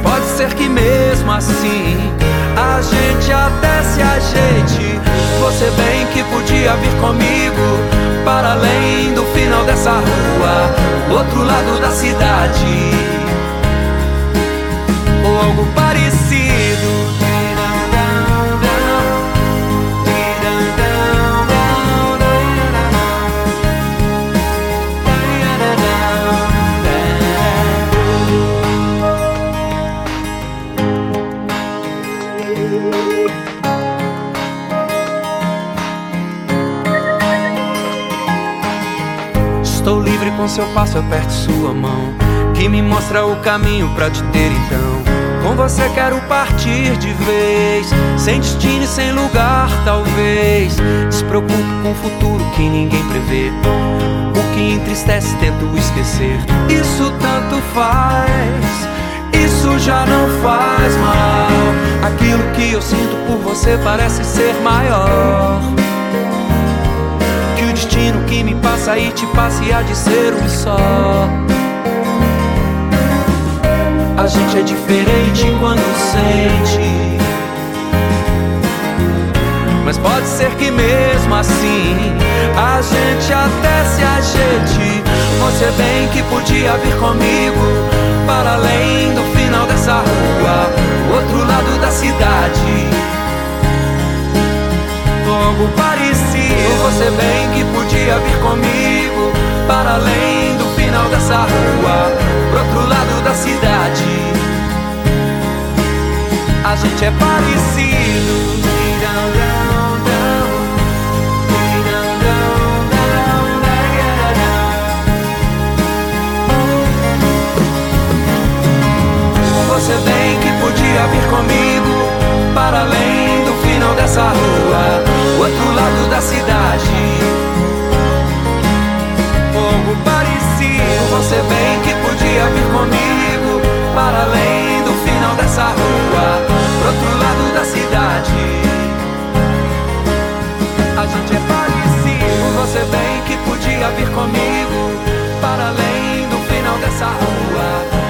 [SPEAKER 7] Pode ser que mesmo assim A gente até se ajeite. Você bem que podia vir comigo para além do final dessa rua, outro lado da cidade. Ou algo parecido. Com seu passo aperte sua mão, que me mostra o caminho para te ter então. Com você quero partir de vez, sem destino e sem lugar, talvez. Despreocupe com o futuro que ninguém prevê. O que entristece tento esquecer. Isso tanto faz, isso já não faz mal. Aquilo que eu sinto por você parece ser maior destino que me passa e te passa e há de ser um só. A gente é diferente quando sente. Mas pode ser que mesmo assim a gente até se ajeite. Você bem que podia vir comigo para além do final dessa rua, outro lado da cidade algo parecido. Você bem que podia vir comigo para além do final dessa rua, pro outro lado da cidade. A gente é parecido. Você bem que podia vir comigo para além dessa rua, o outro lado da cidade. Como parecia, você bem que podia vir comigo para além do final dessa rua, pro outro lado da cidade. A gente é parecido, você bem que podia vir comigo para além do final dessa rua.